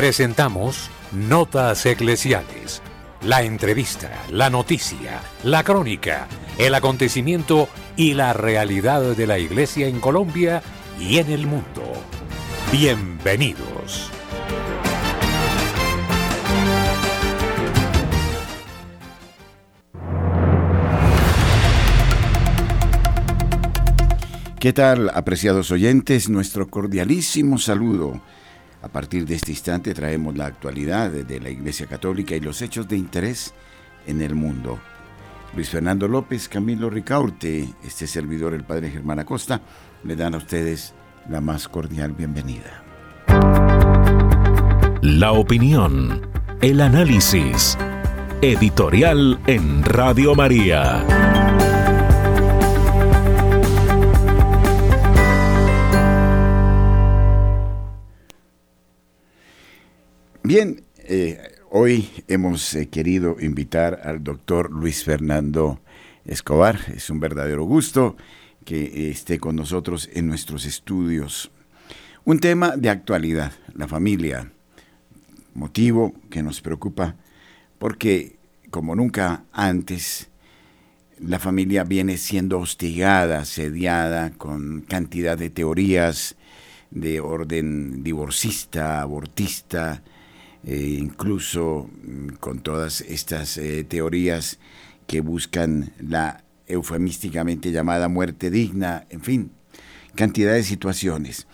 Presentamos Notas Eclesiales. La entrevista, la noticia, la crónica, el acontecimiento y la realidad de la Iglesia en Colombia y en el mundo. Bienvenidos. ¿Qué tal, apreciados oyentes? Nuestro cordialísimo saludo. A partir de este instante traemos la actualidad de la Iglesia Católica y los hechos de interés en el mundo. Luis Fernando López, Camilo Ricaurte, este servidor, el Padre Germán Acosta, le dan a ustedes la más cordial bienvenida. La opinión, el análisis, editorial en Radio María. Bien, eh, hoy hemos eh, querido invitar al doctor Luis Fernando Escobar. Es un verdadero gusto que esté con nosotros en nuestros estudios. Un tema de actualidad, la familia, motivo que nos preocupa porque como nunca antes, la familia viene siendo hostigada, sediada con cantidad de teorías de orden divorcista, abortista, eh, incluso mm, con todas estas eh, teorías que buscan la eufemísticamente llamada muerte digna, en fin, cantidad de situaciones.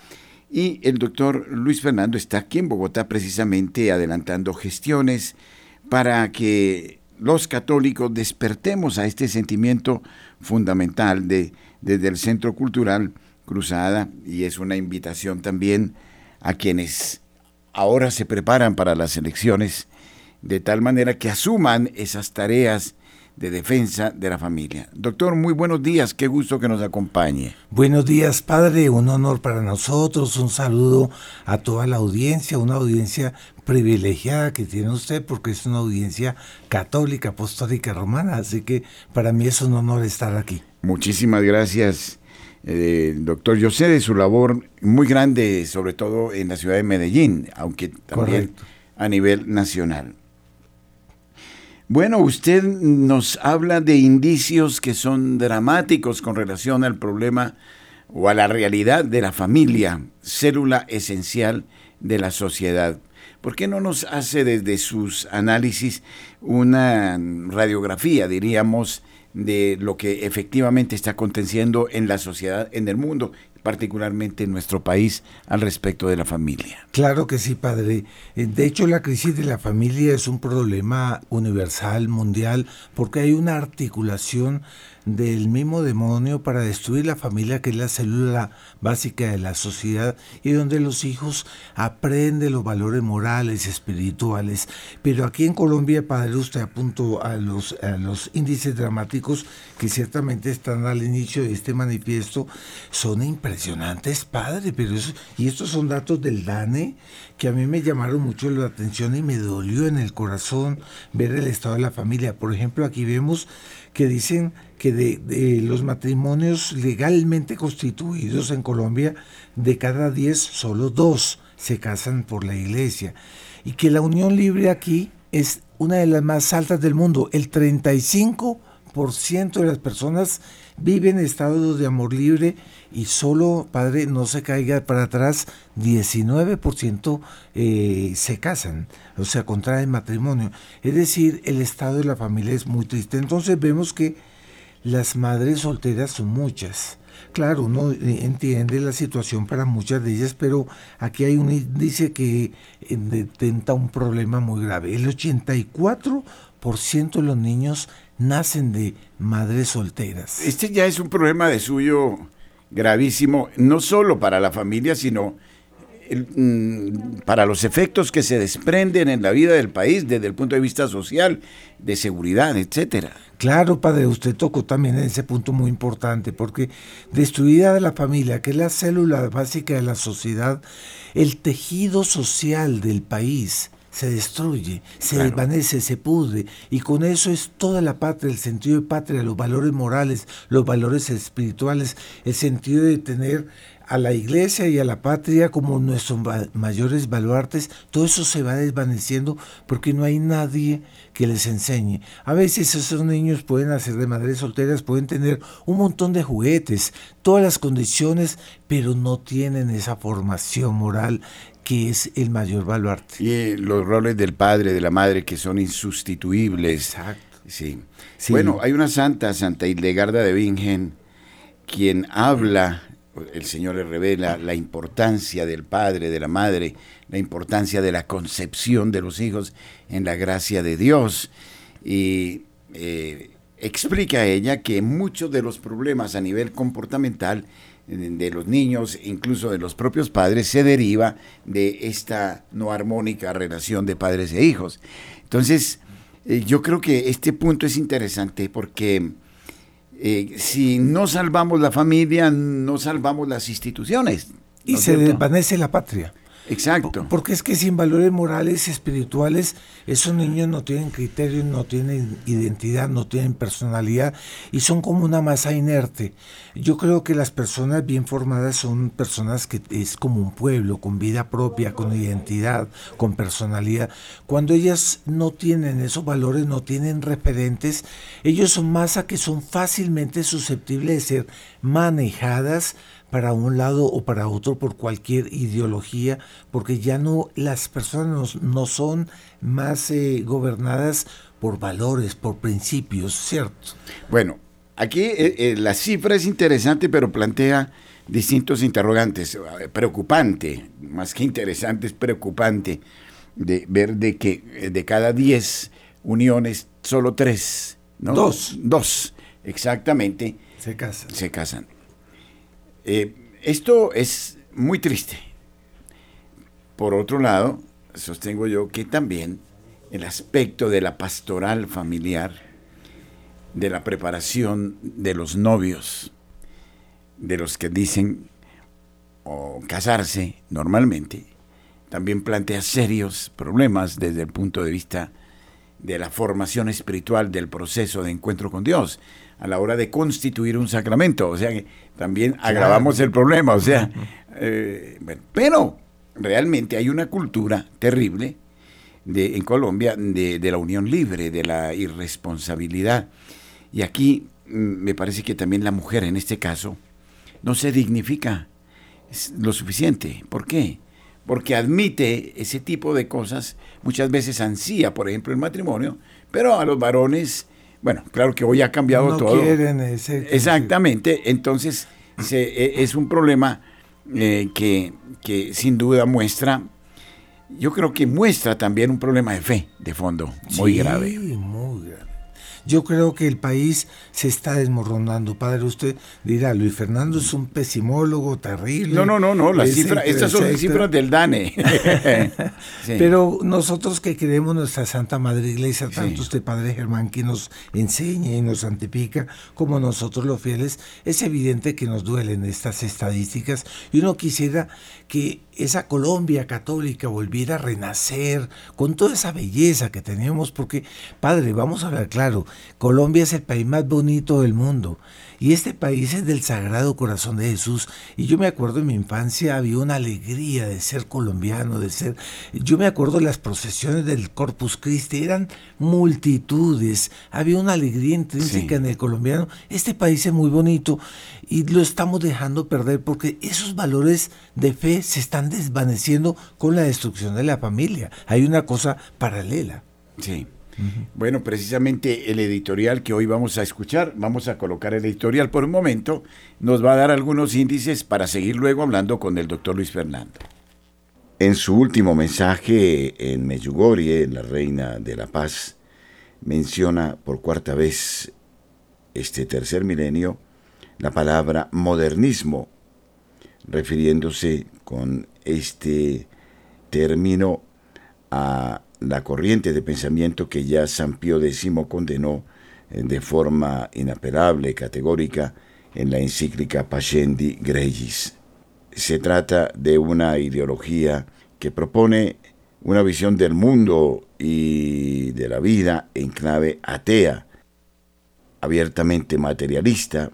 Y el doctor Luis Fernando está aquí en Bogotá precisamente adelantando gestiones para que los católicos despertemos a este sentimiento fundamental de, desde el Centro Cultural Cruzada y es una invitación también a quienes ahora se preparan para las elecciones de tal manera que asuman esas tareas de defensa de la familia. Doctor, muy buenos días, qué gusto que nos acompañe. Buenos días, padre, un honor para nosotros, un saludo a toda la audiencia, una audiencia privilegiada que tiene usted porque es una audiencia católica, apostólica, romana, así que para mí es un honor estar aquí. Muchísimas gracias eh, doctor, yo sé de su labor muy grande, sobre todo en la ciudad de Medellín, aunque también a nivel nacional. Bueno, usted nos habla de indicios que son dramáticos con relación al problema o a la realidad de la familia, célula esencial de la sociedad. ¿Por qué no nos hace desde sus análisis una radiografía, diríamos, de lo que efectivamente está aconteciendo en la sociedad, en el mundo, particularmente en nuestro país, al respecto de la familia. Claro que sí, padre. Eh, de hecho, la crisis de la familia es un problema universal, mundial, porque hay una articulación del mismo demonio para destruir la familia que es la célula básica de la sociedad y donde los hijos aprenden los valores morales, espirituales. Pero aquí en Colombia, padre, usted apuntó a los, a los índices dramáticos que ciertamente están al inicio de este manifiesto, son impresionantes, padre, pero eso, y estos son datos del DANE que a mí me llamaron mucho la atención y me dolió en el corazón ver el estado de la familia. Por ejemplo, aquí vemos que dicen que de, los matrimonios legalmente constituidos en Colombia, de cada 10, solo dos se casan por la iglesia. Y que la unión libre aquí es una de las más altas del mundo. El 35% de las personas viven en estado de amor libre y solo, padre, no se caiga para atrás, 19% eh, se casan, o sea, contraen matrimonio. Es decir, el estado de la familia es muy triste. Entonces vemos que las madres solteras son muchas. Claro, uno eh, entiende la situación para muchas de ellas, pero aquí hay un índice que eh, detenta un problema muy grave. El 84% de los niños nacen de madres solteras. Este ya es un problema de suyo gravísimo, no solo para la familia, sino Mm, para los efectos que se desprenden en la vida del país desde el punto de vista social, de seguridad, etcétera. Claro, padre, usted tocó también ese punto muy importante, porque destruida de la familia, que es la célula básica de la sociedad, el tejido social del país se destruye, se desvanece, se pudre, y con eso es toda la patria, el sentido de patria, los valores morales, los valores espirituales, el sentido de tener a la iglesia y a la patria como nuestros mayores baluartes, todo eso se va desvaneciendo porque no hay nadie que les enseñe. A veces esos niños pueden hacer de madres solteras, pueden tener un montón de juguetes, todas las condiciones, pero no tienen esa formación moral que es el mayor baluarte. Y eh, los roles del padre, de la madre, que son insustituibles. Exacto. Sí. Bueno, hay una santa, Santa Hildegarda de Bingen, quien habla el Señor le revela la importancia del padre, de la madre, la importancia de la concepción de los hijos en la gracia de Dios. Y eh, explica a ella que muchos de los problemas a nivel comportamental de los niños, incluso de los propios padres, se deriva de esta no armónica relación de padres e hijos. Entonces, eh, yo creo que este punto es interesante porque eh, si no salvamos la familia, no salvamos las instituciones. Y se desvanece la patria. Exacto. Porque es que sin valores morales y espirituales, esos niños no tienen criterios, no tienen identidad, no tienen personalidad y son como una masa inerte. Yo creo que las personas bien formadas son personas que es como un pueblo, con vida propia, con identidad, con personalidad. Cuando ellas no tienen esos valores, no tienen referentes, ellos son masa que son fácilmente susceptibles de ser manejadas para un lado o para otro por cualquier ideología, porque ya no las personas no, son más eh, gobernadas por valores, por principios, ¿cierto? Bueno, aquí eh, eh, la cifra es interesante, pero plantea distintos interrogantes. Preocupante, más que interesante, es preocupante de ver de que de cada 10 uniones, solo tres, ¿no? Dos. Dos, exactamente. Se casan. Se casan. Eh, esto es muy triste. Por otro lado, sostengo yo que también el aspecto de la pastoral familiar, de la preparación de los novios, de los que dicen o casarse normalmente, también plantea serios problemas desde el punto de vista de la formación espiritual del proceso de encuentro con Dios a la hora de constituir un sacramento. O sea que también agravamos el problema. O sea, eh, pero realmente hay una cultura terrible de, en Colombia de, de, la unión libre, de la irresponsabilidad. Y aquí mm, me parece que también la mujer en este caso no se dignifica lo suficiente. ¿Por qué? Porque admite ese tipo de cosas, muchas veces ansía, por ejemplo, el matrimonio, pero a los varones bueno, claro que hoy ha cambiado no todo. Quieren ese, Exactamente, entonces e, es un problema eh, que, que sin duda muestra yo creo que muestra también un problema de fe de fondo muy sí, grave. Muy grave. Yo creo que el país se está desmoronando. Padre, usted dirá, Luis Fernando es un pesimólogo terrible. No, no, no, no. Las cifras, estas son las cifras del DANE. sí. Pero nosotros que queremos nuestra Santa Madre Iglesia, tanto sí. usted, Padre Germán, que nos enseña y nos santifica, como nosotros los fieles, es evidente que nos duelen estas estadísticas y uno quisiera que esa Colombia católica volviera a renacer con toda esa belleza que tenemos, porque, Padre, vamos a hablar claro, Colombia es el país más bonito del mundo y este país es del Sagrado Corazón de Jesús. Y yo me acuerdo en mi infancia había una alegría de ser colombiano, de ser... Yo me acuerdo las procesiones del Corpus Christi, eran multitudes, había una alegría intrínseca sí. en el colombiano. Este país es muy bonito y lo estamos dejando perder porque esos valores de fe se están desvaneciendo con la destrucción de la familia. Hay una cosa paralela. Sí. Bueno, precisamente el editorial que hoy vamos a escuchar, vamos a colocar el editorial por un momento, nos va a dar algunos índices para seguir luego hablando con el doctor Luis Fernando. En su último mensaje en Medjugorje, la reina de la paz, menciona por cuarta vez este tercer milenio la palabra modernismo, refiriéndose con este término a la corriente de pensamiento que ya San Pío X condenó de forma inapelable, categórica, en la encíclica Pascendi Gregis. Se trata de una ideología que propone una visión del mundo y de la vida en clave atea, abiertamente materialista,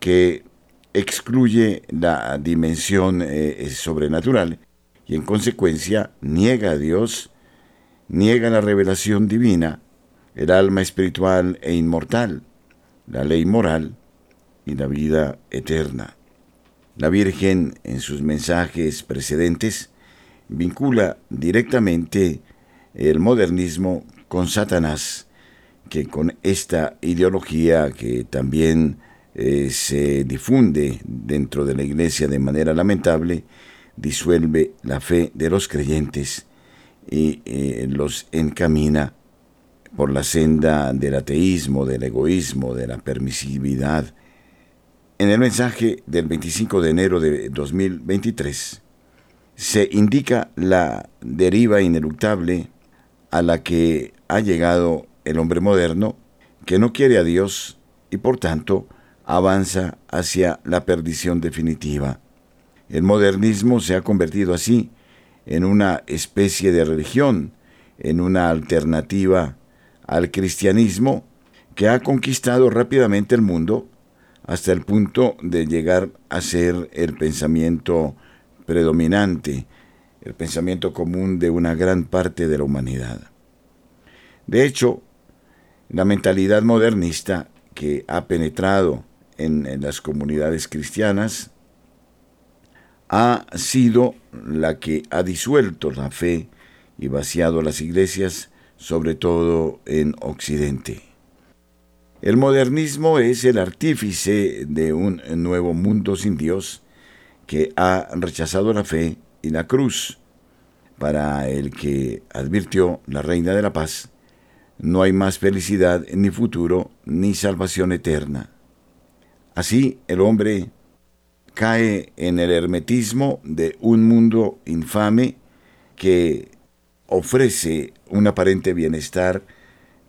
que excluye la dimensión eh, sobrenatural y en consecuencia niega a Dios, niega la revelación divina, el alma espiritual e inmortal, la ley moral y la vida eterna. La Virgen en sus mensajes precedentes vincula directamente el modernismo con Satanás, que con esta ideología que también eh, se difunde dentro de la iglesia de manera lamentable, disuelve la fe de los creyentes y eh, los encamina por la senda del ateísmo, del egoísmo, de la permisividad. En el mensaje del 25 de enero de 2023 se indica la deriva ineluctable a la que ha llegado el hombre moderno, que no quiere a Dios y por tanto avanza hacia la perdición definitiva. El modernismo se ha convertido así en una especie de religión, en una alternativa al cristianismo que ha conquistado rápidamente el mundo hasta el punto de llegar a ser el pensamiento predominante, el pensamiento común de una gran parte de la humanidad. De hecho, la mentalidad modernista que ha penetrado en, las comunidades cristianas ha sido la que ha disuelto la fe y vaciado las iglesias, sobre todo en Occidente. El modernismo es el artífice de un nuevo mundo sin Dios que ha rechazado la fe y la cruz. Para el que advirtió la Reina de la Paz, no hay más felicidad ni futuro ni salvación eterna. Así el hombre cae en el hermetismo de un mundo infame que ofrece un aparente bienestar,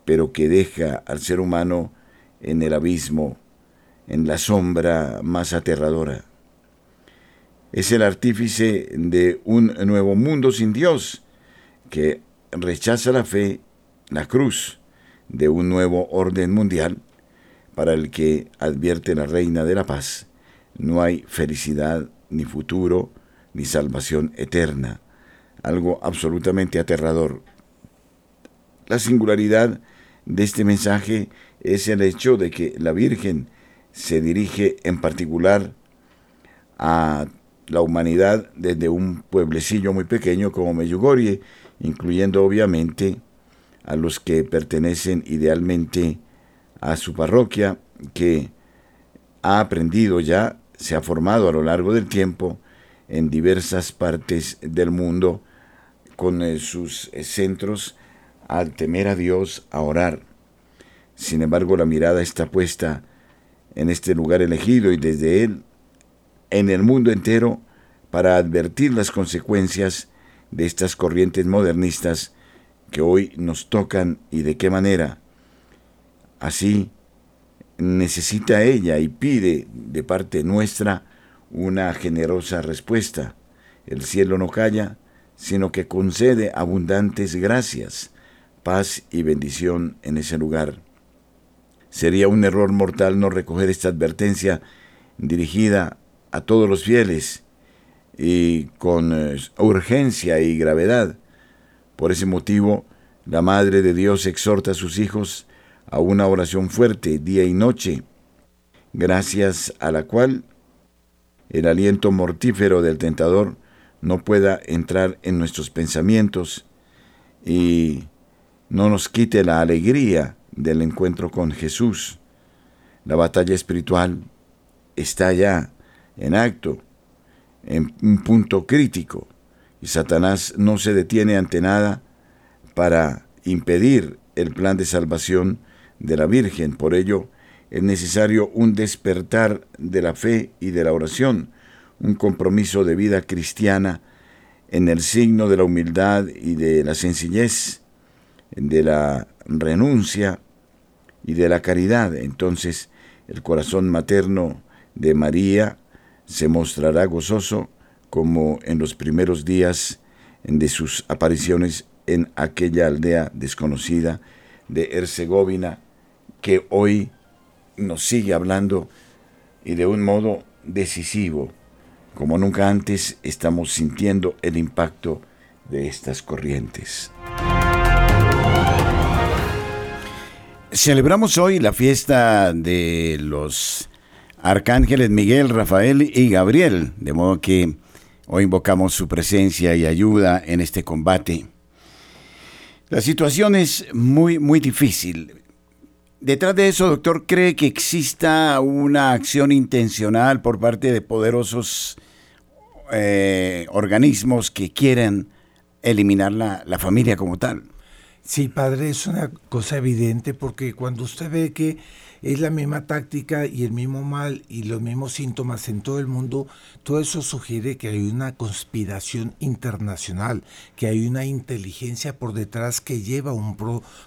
pero que deja al ser humano en el abismo, en la sombra más aterradora. Es el artífice de un nuevo mundo sin Dios, que rechaza la fe, la cruz, de un nuevo orden mundial para el que advierte la Reina de la Paz, no hay felicidad, ni futuro, ni salvación eterna. Algo absolutamente aterrador. La singularidad de este mensaje es el hecho de que la Virgen se dirige en particular a la humanidad desde un pueblecillo muy pequeño como Meyugorie, incluyendo obviamente a los que pertenecen idealmente a su parroquia que ha aprendido ya, se ha formado a lo largo del tiempo en diversas partes del mundo con eh, sus eh, centros al temer a Dios, a orar. Sin embargo, la mirada está puesta en este lugar elegido y desde él en el mundo entero para advertir las consecuencias de estas corrientes modernistas que hoy nos tocan y de qué manera Así, necesita ella y pide de parte nuestra una generosa respuesta. El cielo no calla, sino que concede abundantes gracias, paz y bendición en ese lugar. Sería un error mortal no recoger esta advertencia dirigida a todos los fieles y con eh, urgencia y gravedad. Por ese motivo, la Madre de Dios exhorta a sus hijos a una oración fuerte día y noche, gracias a la cual el aliento mortífero del tentador no pueda entrar en nuestros pensamientos y no nos quite la alegría del encuentro con Jesús. La batalla espiritual está ya en acto, en un punto crítico, y Satanás no se detiene ante nada para impedir el plan de salvación de la Virgen. Por ello, es necesario un despertar de la fe y de la oración, un compromiso de vida cristiana en el signo de la humildad y de la sencillez, de la renuncia y de la caridad. Entonces el corazón materno de María se mostrará gozoso como en los primeros días de sus apariciones en aquella aldea desconocida de Herzegovina que hoy nos sigue hablando y de un modo decisivo. Como nunca antes estamos sintiendo el impacto de estas corrientes. Celebramos hoy la fiesta de los arcángeles Miguel, Rafael y Gabriel, de modo que hoy invocamos su presencia y ayuda en este combate. La situación es muy, muy difícil. Detrás de eso, doctor, ¿cree que exista una acción intencional por parte de poderosos eh, organismos que quieran eliminar la, la familia como tal? Sí, padre, es una cosa evidente porque cuando usted ve que es la misma táctica y el mismo mal y los mismos síntomas en todo el mundo, todo eso sugiere que hay una conspiración internacional, que hay una inteligencia por detrás que lleva un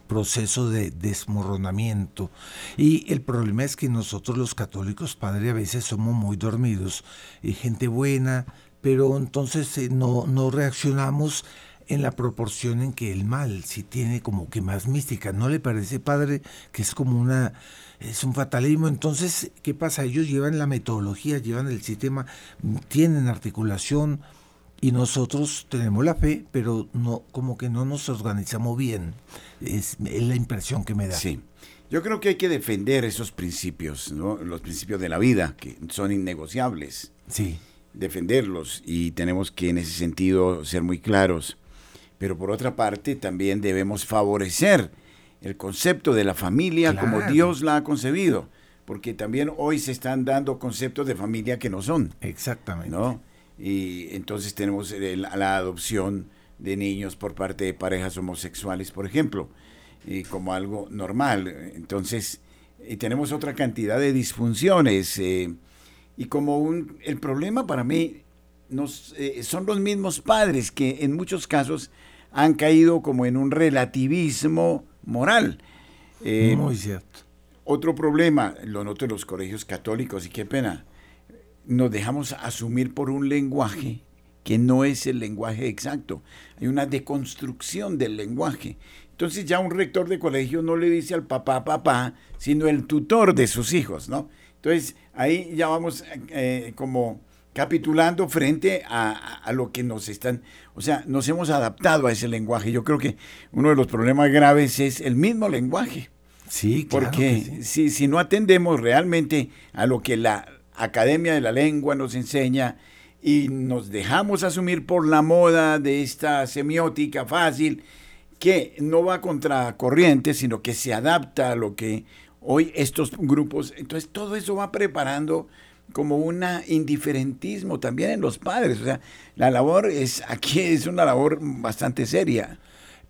proceso de desmoronamiento. Y el problema es que nosotros los católicos, padre, a veces somos muy dormidos, y gente buena, pero entonces eh, no, no reaccionamos en la proporción en que el mal sí tiene como que más mística. ¿No le parece, padre, que es como una es un fatalismo. Entonces, ¿qué pasa? Ellos llevan la metodología, llevan el sistema, tienen articulación y nosotros tenemos la fe, pero no como que no nos organizamos bien. Es, la impresión que me da. Sí. Yo creo que hay que defender esos principios, ¿no? los principios de la vida, que son innegociables. Sí. Defenderlos y tenemos que en ese sentido ser muy claros. Pero por otra parte, también debemos favorecer el concepto de la familia como Dios la ha concebido, porque también hoy se están dando conceptos de familia que no son. Exactamente. ¿no? Y entonces tenemos la adopción de niños por parte de parejas homosexuales, por ejemplo, y como algo normal. Entonces, y tenemos otra cantidad de disfunciones. Eh, y como un, el problema para mí nos, eh, son los mismos padres que en muchos casos han caído como en un relativismo moral. Eh, Muy cierto. Otro problema, lo noto en los colegios católicos, y qué pena, nos dejamos asumir por un lenguaje que no es el lenguaje exacto. Hay una deconstrucción del lenguaje. Entonces ya un rector de colegio no le dice al papá papá, sino el tutor de sus hijos, ¿no? Entonces ahí ya vamos eh, como capitulando frente a, lo que nos están, o sea, nos hemos adaptado a ese lenguaje. Yo creo que uno de los problemas graves es el mismo lenguaje. Sí, claro Porque Si, si no atendemos realmente a lo que la Academia de la Lengua nos enseña y nos dejamos asumir por la moda de esta semiótica fácil, que no va contra corriente, sino que se adapta a lo que hoy estos grupos, entonces todo eso va preparando como un indiferentismo también en los padres. O sea, la labor es aquí es una labor bastante seria.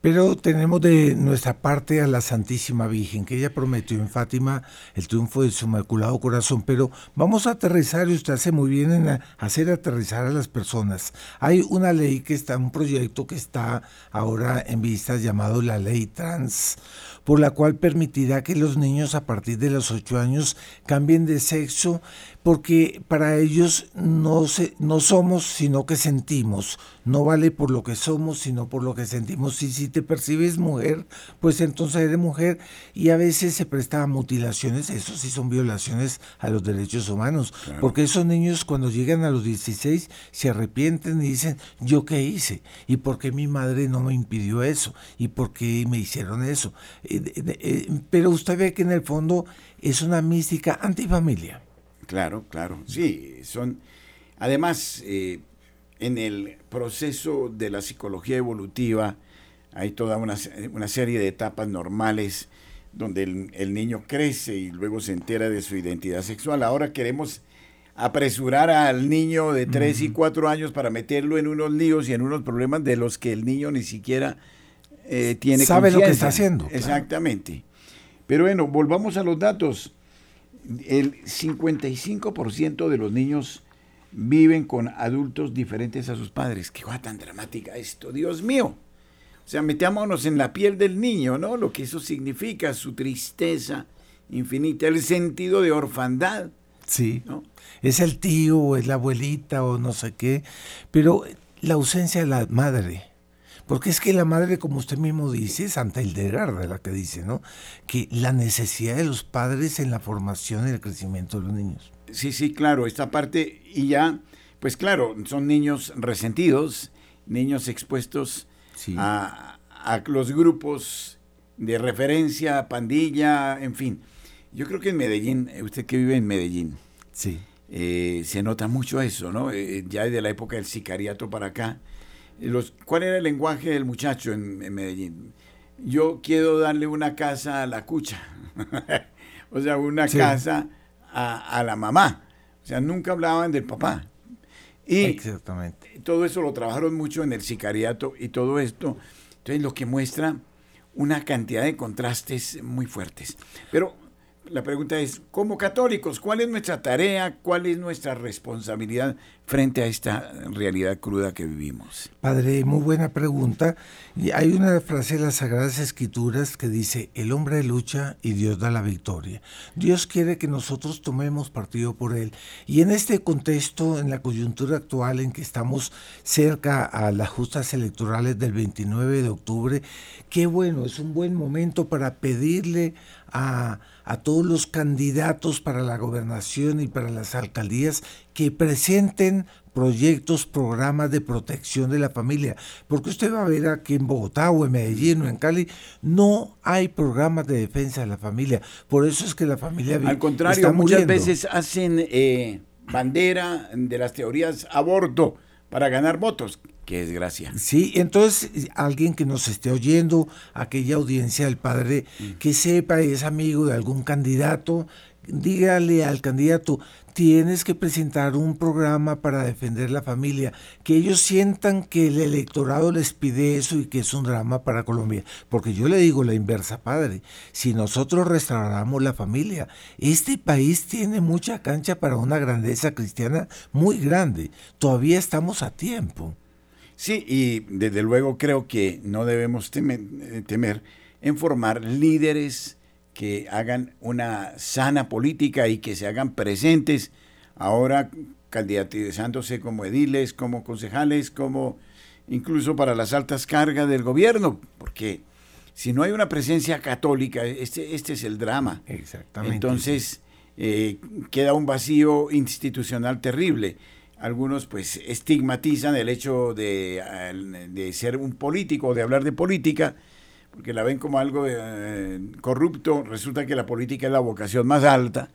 Pero tenemos de nuestra parte a la Santísima Virgen, que ella prometió en Fátima el triunfo de su Inmaculado Corazón. Pero vamos a aterrizar, y usted hace muy bien en hacer aterrizar a las personas. Hay una ley que está, un proyecto que está ahora en vista llamado la Ley Trans, por la cual permitirá que los niños a partir de los ocho años cambien de sexo porque para ellos no, se, no somos, sino que sentimos. No vale por lo que somos, sino por lo que sentimos. Y si te percibes mujer, pues entonces eres mujer. Y a veces se presta a mutilaciones, eso sí son violaciones a los derechos humanos. Porque esos niños cuando llegan a los 16 se arrepienten y dicen, ¿yo qué hice? ¿Y por qué mi madre no me impidió eso? ¿Y por qué me hicieron eso? Eh, eh, pero usted ve que en el fondo es una mística antifamilia. Claro, claro. Sí, son. Además, eh, en el proceso de la psicología evolutiva hay toda una, serie de etapas normales donde el, niño crece y luego se entera de su identidad sexual. Ahora queremos apresurar al niño de 3 y 4 años para meterlo en unos líos y en unos problemas de los que el niño ni siquiera eh, tiene Sabe lo que está haciendo. Exactamente. Pero bueno, volvamos a los datos el 55% de los niños viven con adultos diferentes a sus padres. Qué cosa tan dramática esto, Dios mío. O sea, metámonos en la piel del niño, ¿no? Lo que eso significa, su tristeza infinita, el sentido de orfandad. Sí, ¿no? es el tío o es la abuelita o no sé qué, pero la ausencia de la madre Porque es que la madre, como usted mismo dice, Santa Hildegarda la que dice, ¿no? Que la necesidad de los padres en la formación y el crecimiento de los niños. Sí, sí, claro, esta parte y ya, pues claro, son niños resentidos, niños expuestos a, a los grupos de referencia, pandilla, en fin. Yo creo que en Medellín, usted que vive en Medellín, sí. Eh, se nota mucho eso, ¿no? Eh, ya desde la época del sicariato para acá. Los, ¿Cuál era el lenguaje del muchacho en, Medellín? Yo quiero darle una casa a la cucha, o sea, una casa a, la mamá. O sea, nunca hablaban del papá. Y Exactamente. todo eso lo trabajaron mucho en el sicariato y todo esto. Entonces, lo que muestra una cantidad de contrastes muy fuertes. Pero la pregunta es, como católicos, ¿cuál es nuestra tarea? ¿Cuál es nuestra responsabilidad frente a esta realidad cruda que vivimos? Padre, muy buena pregunta. Y hay una frase de las Sagradas Escrituras que dice, el hombre lucha y Dios da la victoria. Dios quiere que nosotros tomemos partido por él. Y en este contexto, en la coyuntura actual en que estamos cerca a las justas electorales del 29 de octubre, qué bueno, es un buen momento para pedirle a, a todos los candidatos para la gobernación y para las alcaldías que presenten proyectos, programas de protección de la familia. Porque usted va a ver aquí en Bogotá o en Medellín o en Cali, no hay programas de defensa de la familia. Por eso es que la familia... Al contrario, muchas veces hacen eh, bandera de las teorías aborto para ganar votos. Qué desgracia. Sí, entonces alguien que nos esté oyendo, aquella audiencia del padre, mm. que sepa, es amigo de algún candidato, dígale al candidato, tienes que presentar un programa para defender la familia, que ellos sientan que el electorado les pide eso y que es un drama para Colombia. Porque yo le digo la inversa, padre, si nosotros restauramos la familia, este país tiene mucha cancha para una grandeza cristiana muy grande, todavía estamos a tiempo. Sí, y desde luego creo que no debemos temer, eh, temer en formar líderes, que hagan una sana política y que se hagan presentes ahora candidatizándose como ediles, como concejales, como incluso para las altas cargas del gobierno, porque si no hay una presencia católica, este, este es el drama. Exactamente. Entonces eh, queda un vacío institucional terrible. Algunos pues estigmatizan el hecho de, de ser un político, de hablar de política, porque la ven como algo eh, corrupto, resulta que la política es la vocación más alta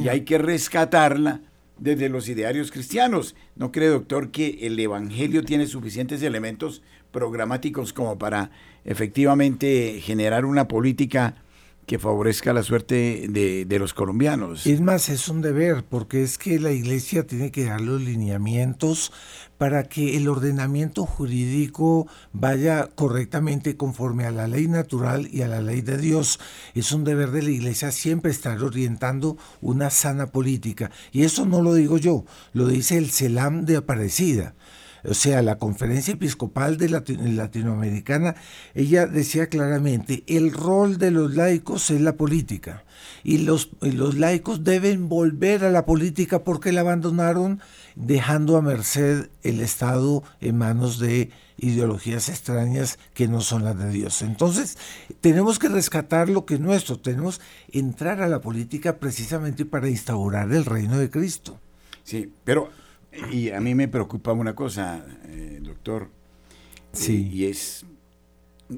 y hay que rescatarla desde los idearios cristianos. ¿No cree, doctor, que el Evangelio tiene suficientes elementos programáticos como para efectivamente generar una política que favorezca la suerte de, de, los colombianos. Es más, es un deber, porque es que la iglesia tiene que dar los lineamientos para que el ordenamiento jurídico vaya correctamente conforme a la ley natural y a la ley de Dios. Es un deber de la iglesia siempre estar orientando una sana política. Y eso no lo digo yo, lo dice el CELAM de Aparecida o sea, la conferencia episcopal de latinoamericana, ella decía claramente, el rol de los laicos es la política y los, los laicos deben volver a la política porque la abandonaron dejando a merced el Estado en manos de ideologías extrañas que no son las de Dios. Entonces, tenemos que rescatar lo que es nuestro, tenemos entrar a la política precisamente para instaurar el reino de Cristo. Sí, pero y a mí me preocupa una cosa, eh, doctor, sí. y es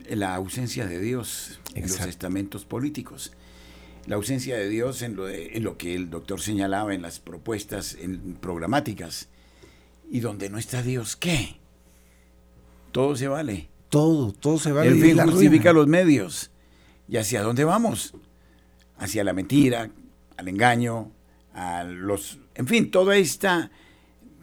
la ausencia de Dios en los estamentos políticos. La ausencia de Dios en lo, en lo que el doctor señalaba en las propuestas en, programáticas. Y donde no está Dios, ¿qué? Todo se vale. Todo, todo se vale. El fin justifica los medios. ¿Y hacia dónde vamos? Hacia la mentira, al engaño, a los... En fin, toda esta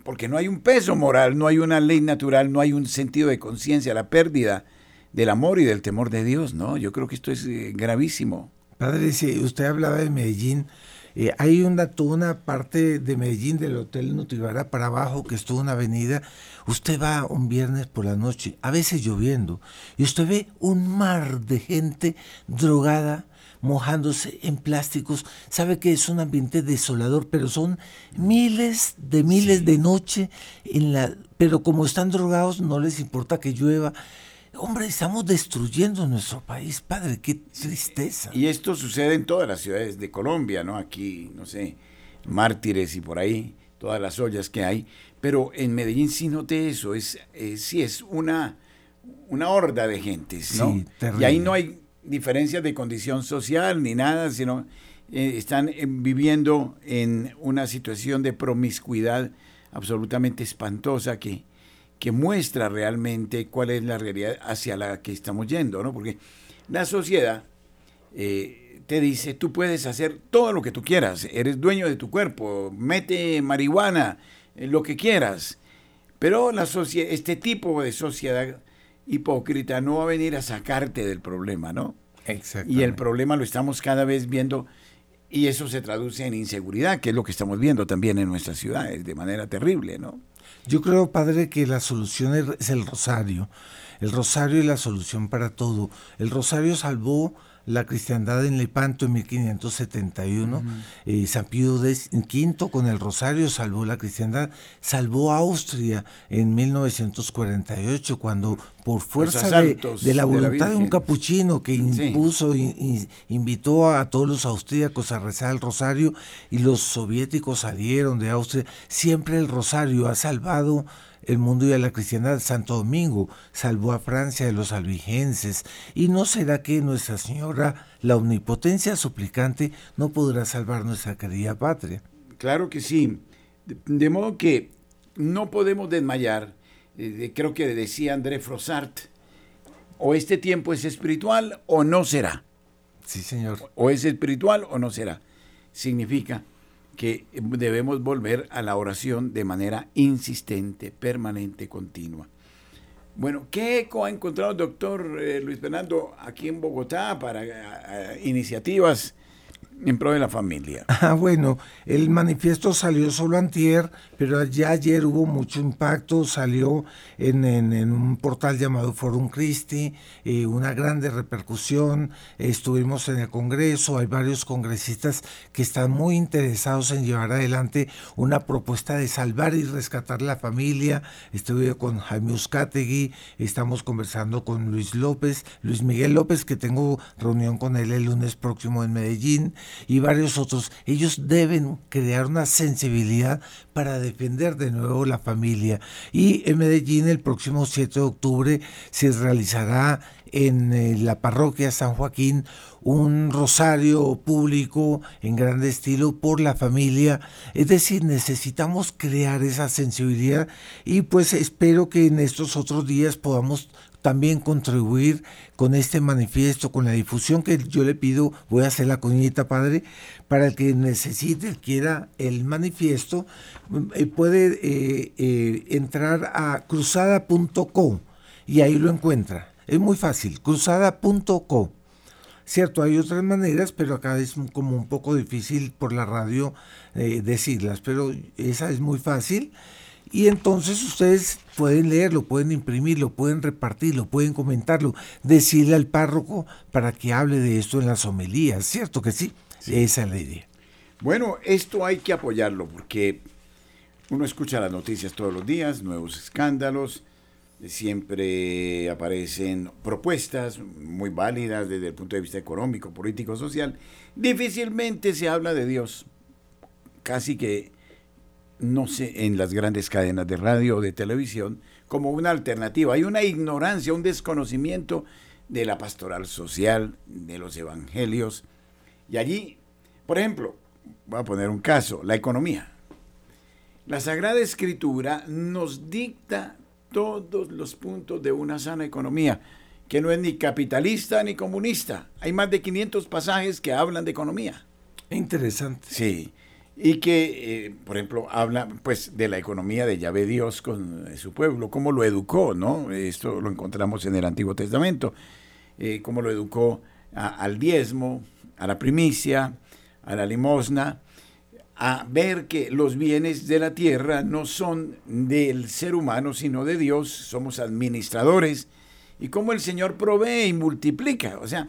porque no hay un peso moral, no hay una ley natural, no hay un sentido de conciencia, la pérdida del amor y del temor de Dios, ¿no? Yo creo que esto es eh, gravísimo. Padre, si usted hablaba de Medellín, eh, hay una, toda una parte de Medellín del Hotel Nutrivara para abajo, que es toda una avenida. Usted va un viernes por la noche, a veces lloviendo, y usted ve un mar de gente drogada, mojándose en plásticos. Sabe que es un ambiente desolador, pero son miles de miles de noche en la pero como están drogados no les importa que llueva. Hombre, estamos destruyendo nuestro país, padre, qué tristeza. Y esto sucede en todas las ciudades de Colombia, ¿no? Aquí, no sé, mártires y por ahí, todas las ollas que hay. Pero en Medellín sí noté eso, es, sí es una, una horda de gentes, ¿no? Sí, y ahí no hay diferencias de condición social ni nada, sino eh, están eh, viviendo en una situación de promiscuidad absolutamente espantosa que, que muestra realmente cuál es la realidad hacia la que estamos yendo, ¿no? Porque la sociedad eh, te dice, tú puedes hacer todo lo que tú quieras, eres dueño de tu cuerpo, mete marihuana, lo que quieras, pero la este tipo de sociedad hipócrita no va a venir a sacarte del problema, ¿no? Y el problema lo estamos cada vez viendo y eso se traduce en inseguridad, que es lo que estamos viendo también en nuestras ciudades de manera terrible, ¿no? Yo creo, padre, que la solución es el rosario. El rosario es la solución para todo. El rosario salvó la cristiandad en Lepanto en 1571. Eh, San Pío V con el Rosario salvó la cristiandad, salvó a Austria en 1948 cuando por fuerza de, la voluntad de, un capuchino que impuso, invitó a todos los austríacos a rezar el rosario y los soviéticos salieron de Austria, siempre el rosario ha salvado el mundo y a la cristiandad. Santo Domingo salvó a Francia de los albigenses. ¿Y no será que Nuestra Señora, la omnipotencia suplicante, no podrá salvar nuestra querida patria? Claro que sí. De, modo que no podemos desmayar. Eh, creo que decía André Frossart, o este tiempo es espiritual o no será. Sí, señor. O es espiritual o no será. Significa que debemos volver a la oración de manera insistente, permanente, continua. Bueno, ¿qué eco ha encontrado el doctor eh, Luis Fernando aquí en Bogotá para eh, iniciativas en pro de la familia. Ah, bueno, el manifiesto salió solo antier, pero ya ayer hubo mucho impacto, salió en, en, un portal llamado Forum Christi, eh, una grande repercusión, estuvimos en el Congreso, hay varios congresistas que están muy interesados en llevar adelante una propuesta de salvar y rescatar la familia, estuve con Jaime Uzcategui, estamos conversando con Luis López, Luis Miguel López, que tengo reunión con él el lunes próximo en Medellín, y varios otros, ellos deben crear una sensibilidad para defender de nuevo la familia. Y en Medellín el próximo 7 de octubre se realizará en eh, la parroquia San Joaquín un rosario público en grande estilo por la familia. Es decir, necesitamos crear esa sensibilidad y pues espero que en estos otros días podamos también contribuir con este manifiesto, con la difusión que yo le pido, voy a hacer la coñita, padre, para el que necesite, quiera el manifiesto, eh, puede eh, eh, entrar a cruzada.co y ahí lo encuentra. Es muy fácil, cruzada.co. Cierto, hay otras maneras, pero acá es como un poco difícil por la radio decirlas, pero esa es muy fácil. Y entonces ustedes pueden leerlo, pueden imprimirlo, pueden repartirlo, pueden comentarlo, decirle al párroco para que hable de esto en las homilías, ¿cierto que sí? Esa es la idea. Bueno, esto hay que apoyarlo porque uno escucha las noticias todos los días, nuevos escándalos, siempre aparecen propuestas muy válidas desde el punto de vista económico, político, social. Difícilmente se habla de Dios, casi que no sé, en las grandes cadenas de radio o de televisión como una alternativa. Hay una ignorancia, un desconocimiento de la pastoral social, de los evangelios. Y allí, por ejemplo, voy a poner un caso, la economía. La Sagrada Escritura nos dicta todos los puntos de una sana economía, que no es ni capitalista ni comunista. Hay más de 500 pasajes que hablan de economía. Interesante. Sí y que, eh, por ejemplo, habla pues de la economía de Yahvé Dios con eh, su pueblo, cómo lo educó, ¿no? Esto lo encontramos en el Antiguo Testamento, eh, cómo lo educó al diezmo, a la primicia, a la limosna, a ver que los bienes de la tierra no son del ser humano, sino de Dios, somos administradores, y cómo el Señor provee y multiplica, o sea,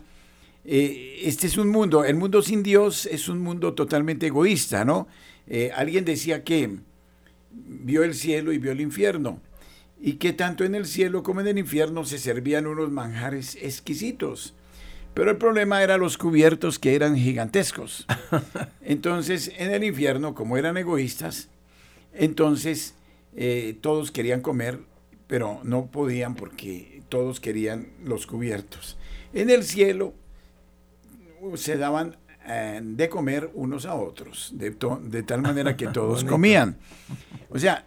eh, este es un mundo, el mundo sin Dios es un mundo totalmente egoísta, ¿no? Eh, alguien decía que vio el cielo y vio el infierno. y que tanto en el cielo como en el infierno se servían unos manjares exquisitos. Pero el problema era los cubiertos que eran gigantescos. Entonces, en el infierno, como eran egoístas, entonces eh, todos querían comer, pero no podían porque todos querían los cubiertos. En el cielo se daban eh, de comer unos a otros, de, tal manera que todos comían. O sea,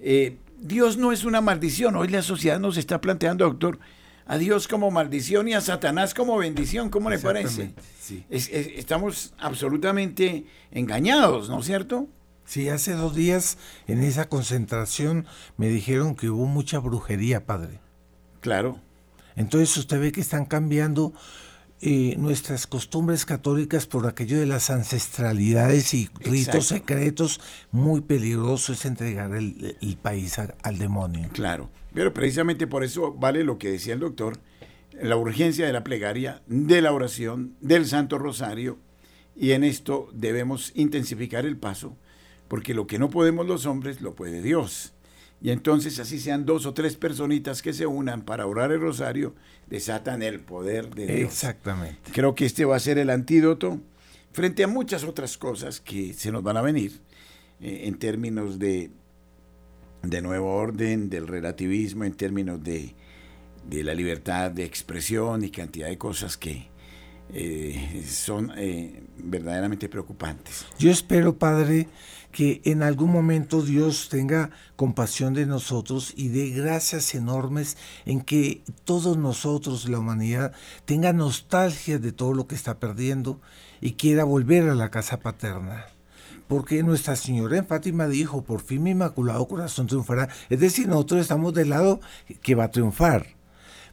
eh, Dios no es una maldición. Hoy la sociedad nos está planteando, doctor, a Dios como maldición y a Satanás como bendición. ¿Cómo le parece? estamos absolutamente engañados, ¿no es cierto? Sí, hace dos días en esa concentración me dijeron que hubo mucha brujería, padre. Claro. Entonces usted ve que están cambiando eh, nuestras costumbres católicas por aquello de las ancestralidades y ritos secretos, muy peligroso es entregar el, país al demonio. Claro, pero precisamente por eso vale lo que decía el doctor, la urgencia de la plegaria, de la oración, del Santo Rosario, y en esto debemos intensificar el paso, porque lo que no podemos los hombres lo puede Dios. Y entonces así sean dos o tres personitas que se unan para orar el rosario, desatan el poder de Dios. Exactamente. Creo que este va a ser el antídoto frente a muchas otras cosas que se nos van a venir eh, en términos de, de nuevo orden, del relativismo, en términos de, de la libertad de expresión y cantidad de cosas que eh, son eh, verdaderamente preocupantes. Yo espero, Padre, que en algún momento Dios tenga compasión de nosotros y dé gracias enormes en que todos nosotros, la humanidad, tenga nostalgia de todo lo que está perdiendo y quiera volver a la casa paterna. Porque Nuestra Señora en Fátima dijo, por fin mi inmaculado corazón triunfará. Es decir, nosotros estamos del lado que va a triunfar.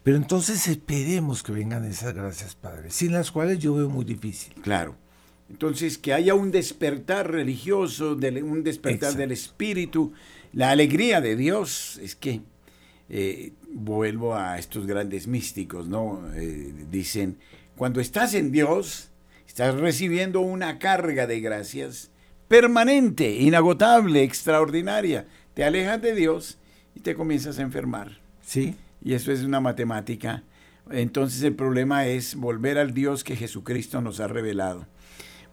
Pero entonces esperemos que vengan esas gracias, Padre, sin las cuales yo veo muy difícil. Claro. Entonces, que haya un despertar religioso, un despertar del espíritu, la alegría de Dios, es que eh, vuelvo a estos grandes místicos, ¿no? Eh, dicen, cuando estás en Dios, estás recibiendo una carga de gracias permanente, inagotable, extraordinaria. Te alejas de Dios y te comienzas a enfermar. Sí. Y eso es una matemática. Entonces el problema es volver al Dios que Jesucristo nos ha revelado.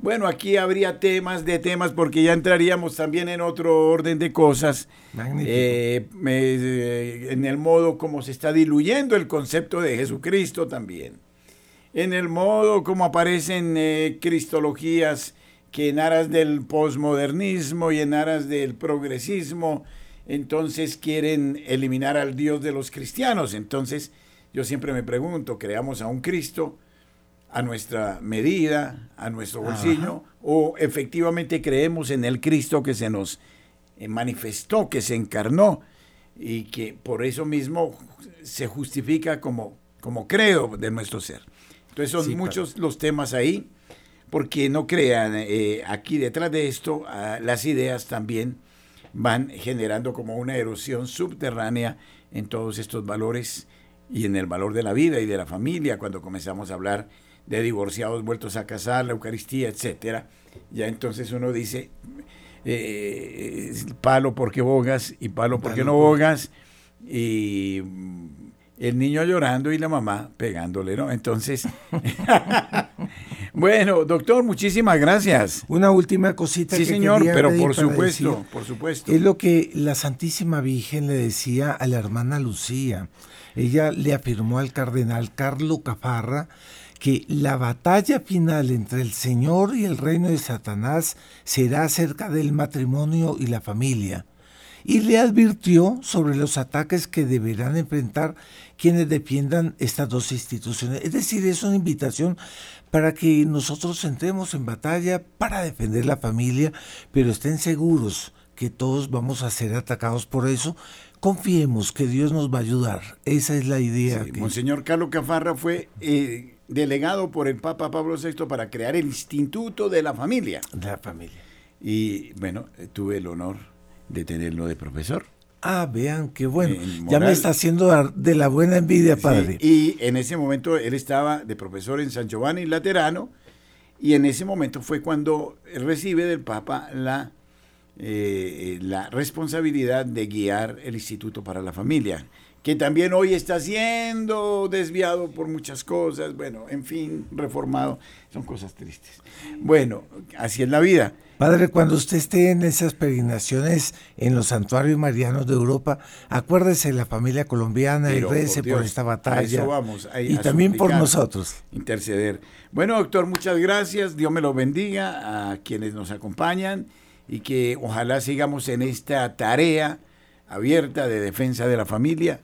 Bueno, aquí habría temas de temas porque ya entraríamos también en otro orden de cosas. Eh, eh, en el modo como se está diluyendo el concepto de Jesucristo también. En el modo como aparecen eh, cristologías que en aras del posmodernismo y en aras del progresismo, entonces quieren eliminar al Dios de los cristianos. Entonces, yo siempre me pregunto, creamos a un Cristo a nuestra medida, a nuestro bolsillo, o efectivamente creemos en el Cristo que se nos eh, manifestó, que se encarnó y que por eso mismo se justifica como, como credo de nuestro ser. Entonces son muchos los temas ahí, porque no crean, eh, aquí detrás de esto ah, las ideas también van generando como una erosión subterránea en todos estos valores y en el valor de la vida y de la familia cuando comenzamos a hablar de divorciados vueltos a casar, la Eucaristía, etcétera, ya entonces uno dice eh, palo porque bogas y palo porque no bogas y el niño llorando y la mamá pegándole, ¿no? Entonces, bueno, doctor, muchísimas gracias. Una última cosita. Sí, señor, pero por supuesto, por supuesto. Es lo que la Santísima Virgen le decía a la hermana Lucía. Ella le afirmó al cardenal Carlo Cafarra que la batalla final entre el Señor y el reino de Satanás será acerca del matrimonio y la familia. Y le advirtió sobre los ataques que deberán enfrentar quienes defiendan estas dos instituciones. Es decir, es una invitación para que nosotros entremos en batalla para defender la familia, pero estén seguros que todos vamos a ser atacados por eso. Confiemos que Dios nos va a ayudar. Esa es la idea. Monseñor Carlos Cafarra fue eh, delegado por el Papa Pablo VI para crear el Instituto de la Familia. De la familia. Y bueno, tuve el honor de tenerlo de profesor. Ah, vean, qué bueno. Ya me está haciendo de la buena envidia, padre. y en ese momento él estaba de profesor en San Giovanni Laterano, y en ese momento fue cuando recibe del Papa la eh, la responsabilidad de guiar el Instituto para la Familia, que también hoy está siendo desviado por muchas cosas, bueno, en fin, reformado, son cosas tristes. Bueno, así es la vida. Padre, cuando usted esté en esas peregrinaciones en los santuarios marianos de Europa, acuérdese de la familia colombiana y rece por, esta batalla. vamos, y también por nosotros. Interceder. Bueno, doctor, muchas gracias. Dios me lo bendiga a quienes nos acompañan y que ojalá sigamos en esta tarea abierta de defensa de la familia,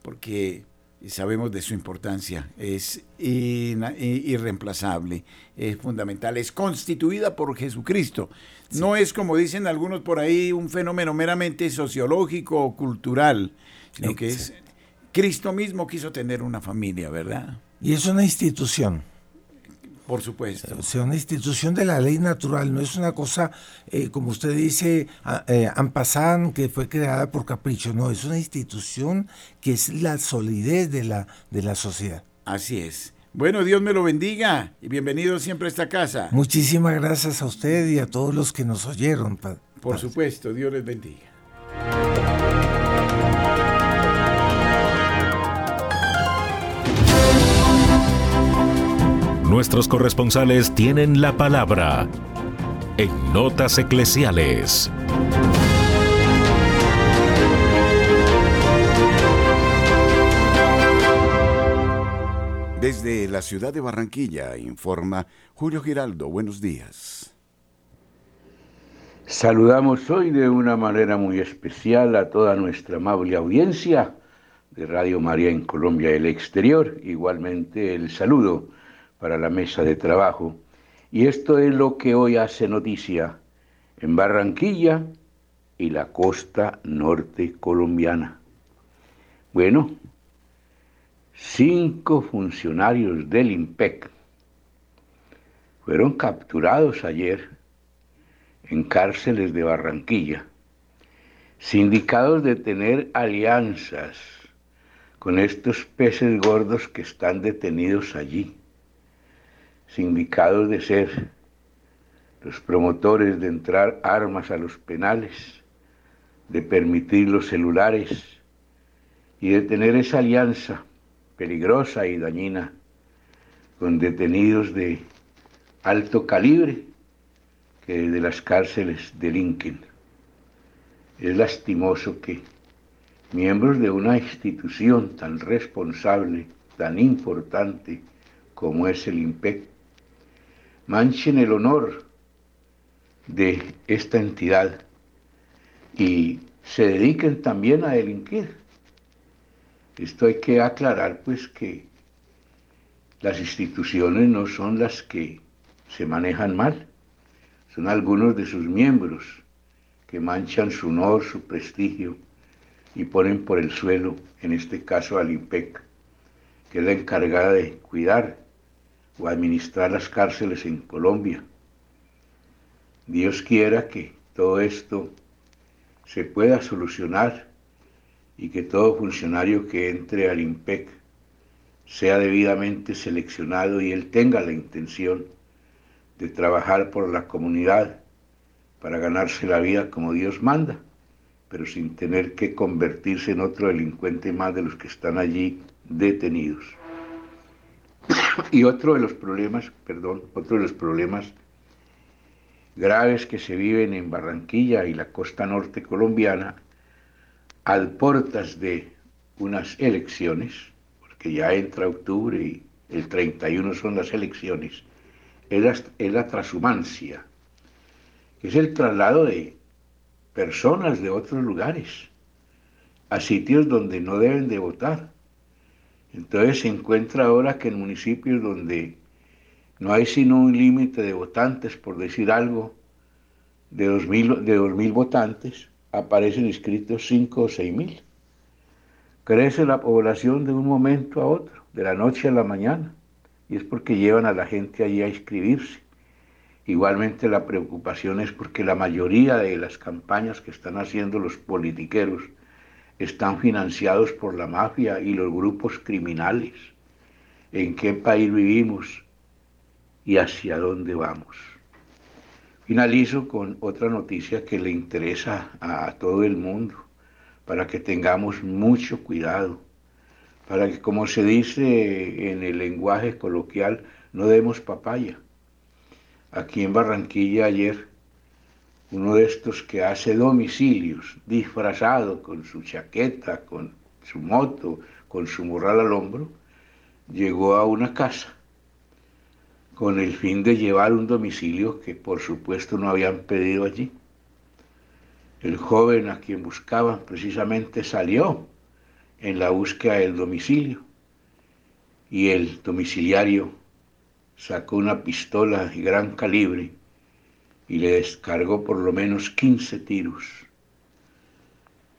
porque sabemos de su importancia, es irreemplazable, es fundamental, es constituida por Jesucristo. No es como dicen algunos por ahí un fenómeno meramente sociológico o cultural, sino que es Cristo mismo quiso tener una familia, ¿verdad? Y es una institución. Por supuesto. O sea, una institución de la ley natural, no es una cosa, eh, como usted dice, eh, Ampasán, que fue creada por capricho, no, es una institución que es la solidez de la, de la sociedad. Así es. Bueno, Dios me lo bendiga y bienvenido siempre a esta casa. Muchísimas gracias a usted y a todos los que nos oyeron. Por supuesto, Dios les bendiga. Nuestros corresponsales tienen la palabra en Notas Eclesiales. Desde la ciudad de Barranquilla informa Julio Giraldo. Buenos días. Saludamos hoy de una manera muy especial a toda nuestra amable audiencia de Radio María en Colombia y el exterior. Igualmente el saludo para la mesa de trabajo. Y esto es lo que hoy hace noticia en Barranquilla y la costa norte colombiana. Bueno, cinco funcionarios del IMPEC fueron capturados ayer en cárceles de Barranquilla, sindicados de tener alianzas con estos peces gordos que están detenidos allí sindicados de ser los promotores de entrar armas a los penales, de permitir los celulares y de tener esa alianza peligrosa y dañina con detenidos de alto calibre que de las cárceles delinquen. Es lastimoso que miembros de una institución tan responsable, tan importante como es el IMPEC, manchen el honor de esta entidad y se dediquen también a delinquir. Esto hay que aclarar pues que las instituciones no son las que se manejan mal, son algunos de sus miembros que manchan su honor, su prestigio y ponen por el suelo, en este caso al IMPEC, que es la encargada de cuidar o administrar las cárceles en Colombia. Dios quiera que todo esto se pueda solucionar y que todo funcionario que entre al IMPEC sea debidamente seleccionado y él tenga la intención de trabajar por la comunidad para ganarse la vida como Dios manda, pero sin tener que convertirse en otro delincuente más de los que están allí detenidos. y otro de los problemas, perdón, otro de los problemas graves que se viven en Barranquilla y la costa norte colombiana, al portas de unas elecciones, porque ya entra octubre y el 31 son las elecciones, es la, es la transhumancia, que es el traslado de personas de otros lugares a sitios donde no deben de votar entonces se encuentra ahora que en municipios donde no hay sino un límite de votantes, por decir algo, de 2.000 de votantes, aparecen inscritos 5 o 6.000. Crece la población de un momento a otro, de la noche a la mañana, y es porque llevan a la gente allí a inscribirse. Igualmente la preocupación es porque la mayoría de las campañas que están haciendo los politiqueros están financiados por la mafia y los grupos criminales. ¿En qué país vivimos y hacia dónde vamos? Finalizo con otra noticia que le interesa a todo el mundo, para que tengamos mucho cuidado, para que, como se dice en el lenguaje coloquial, no demos papaya. Aquí en Barranquilla ayer, uno de estos que hace domicilios, disfrazado con su chaqueta, con su moto, con su morral al hombro, llegó a una casa con el fin de llevar un domicilio que por supuesto no habían pedido allí. El joven a quien buscaban precisamente salió en la búsqueda del domicilio y el domiciliario sacó una pistola de gran calibre y le descargó por lo menos 15 tiros.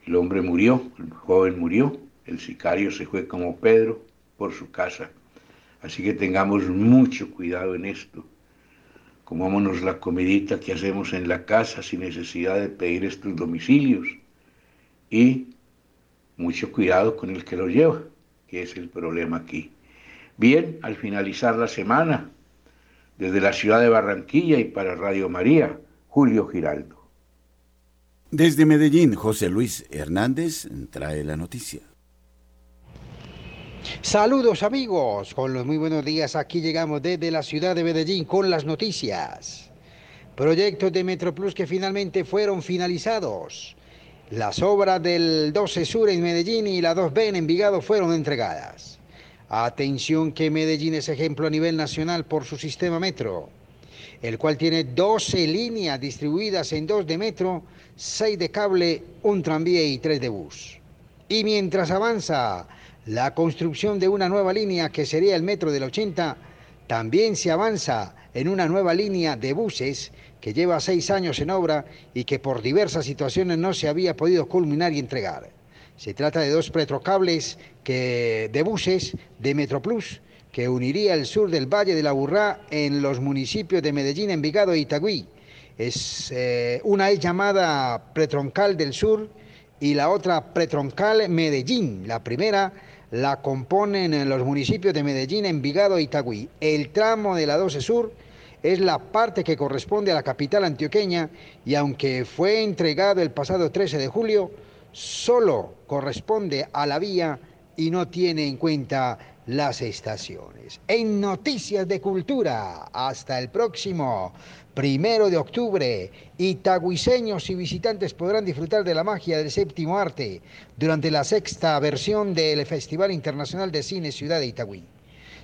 El hombre murió, el joven murió, el sicario se fue como Pedro por su casa. Así que tengamos mucho cuidado en esto. Comámonos la comidita que hacemos en la casa sin necesidad de pedir estos domicilios. Y mucho cuidado con el que lo lleva, que es el problema aquí. Bien, al finalizar la semana, desde la ciudad de Barranquilla y para Radio María, Julio Giraldo. Desde Medellín, José Luis Hernández trae la noticia. Saludos amigos, con los muy buenos días aquí llegamos desde la ciudad de Medellín con las noticias. Proyectos de MetroPlus que finalmente fueron finalizados. Las obras del 12 Sur en Medellín y la 2B en Envigado fueron entregadas. Atención que Medellín es ejemplo a nivel nacional por su sistema metro, el cual tiene 12 líneas distribuidas en dos de metro, 6 de cable, un tranvía y 3 de bus. Y mientras avanza la construcción de una nueva línea que sería el metro del 80, también se avanza en una nueva línea de buses que lleva seis años en obra y que por diversas situaciones no se había podido culminar y entregar. Se trata de dos pretrocables que, de buses de Metroplus que uniría el sur del Valle de la Burrá en los municipios de Medellín, Envigado e Itagüí. Es, eh, una es llamada Pretroncal del Sur y la otra Pretroncal Medellín. La primera la componen en los municipios de Medellín, Envigado e Itagüí. El tramo de la 12 Sur es la parte que corresponde a la capital antioqueña y aunque fue entregado el pasado 13 de julio, solo corresponde a la vía y no tiene en cuenta las estaciones. En Noticias de Cultura, hasta el próximo primero de octubre, itagüiseños y visitantes podrán disfrutar de la magia del séptimo arte durante la sexta versión del Festival Internacional de Cine Ciudad de Itagüí.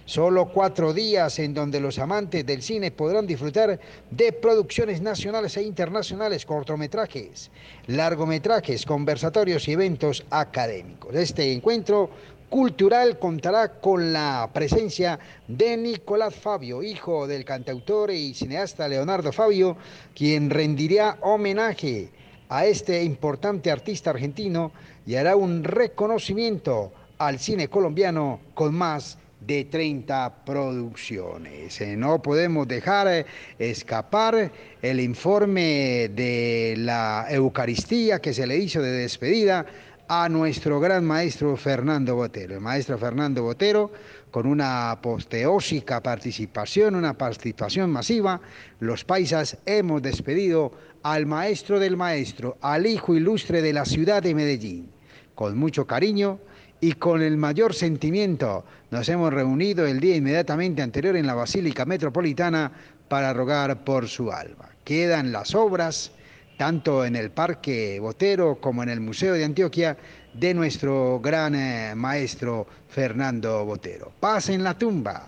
Solo cuatro días en donde los amantes del cine podrán disfrutar de producciones nacionales e internacionales, cortometrajes, largometrajes, conversatorios y eventos académicos. Este encuentro cultural contará con la presencia de Nicolás Fabio, hijo del cantautor y cineasta Leonardo Fabio, quien rendirá homenaje a este importante artista argentino y hará un reconocimiento al cine colombiano con más de 30 producciones. Eh, no podemos dejar eh, escapar el informe de la Eucaristía que se le hizo de despedida a nuestro gran maestro Fernando Botero. El maestro Fernando Botero, con una aposteósica participación, una participación masiva, los paisas hemos despedido al maestro del maestro, al hijo ilustre de la ciudad de Medellín. Con mucho cariño y con el mayor sentimiento nos hemos reunido el día inmediatamente anterior en la Basílica Metropolitana para rogar por su alma. Quedan las obras tanto en el Parque Botero como en el Museo de Antioquia, de nuestro gran eh, maestro Fernando Botero. Paz en la tumba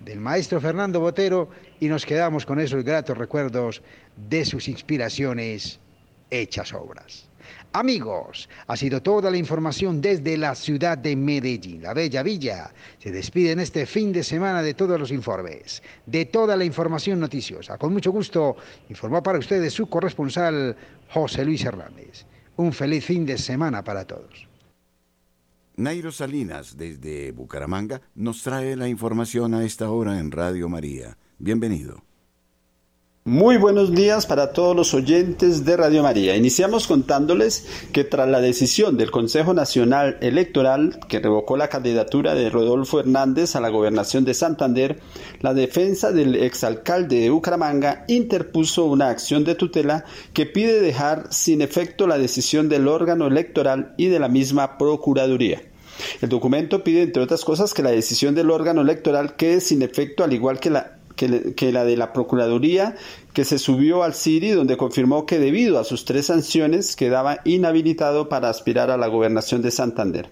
del maestro Fernando Botero y nos quedamos con esos gratos recuerdos de sus inspiraciones hechas obras. Amigos, ha sido toda la información desde la ciudad de Medellín, la bella villa. Se despide en este fin de semana de todos los informes, de toda la información noticiosa. Con mucho gusto informó para ustedes su corresponsal José Luis Hernández. Un feliz fin de semana para todos. Nairo Salinas, desde Bucaramanga, nos trae la información a esta hora en Radio María. Bienvenido. Muy buenos días para todos los oyentes de Radio María. Iniciamos contándoles que tras la decisión del Consejo Nacional Electoral que revocó la candidatura de Rodolfo Hernández a la gobernación de Santander, la defensa del exalcalde de Bucaramanga interpuso una acción de tutela que pide dejar sin efecto la decisión del órgano electoral y de la misma Procuraduría. El documento pide, entre otras cosas, que la decisión del órgano electoral quede sin efecto, al igual que la que, la de la Procuraduría, que se subió al CIRI, donde confirmó que debido a sus tres sanciones quedaba inhabilitado para aspirar a la gobernación de Santander.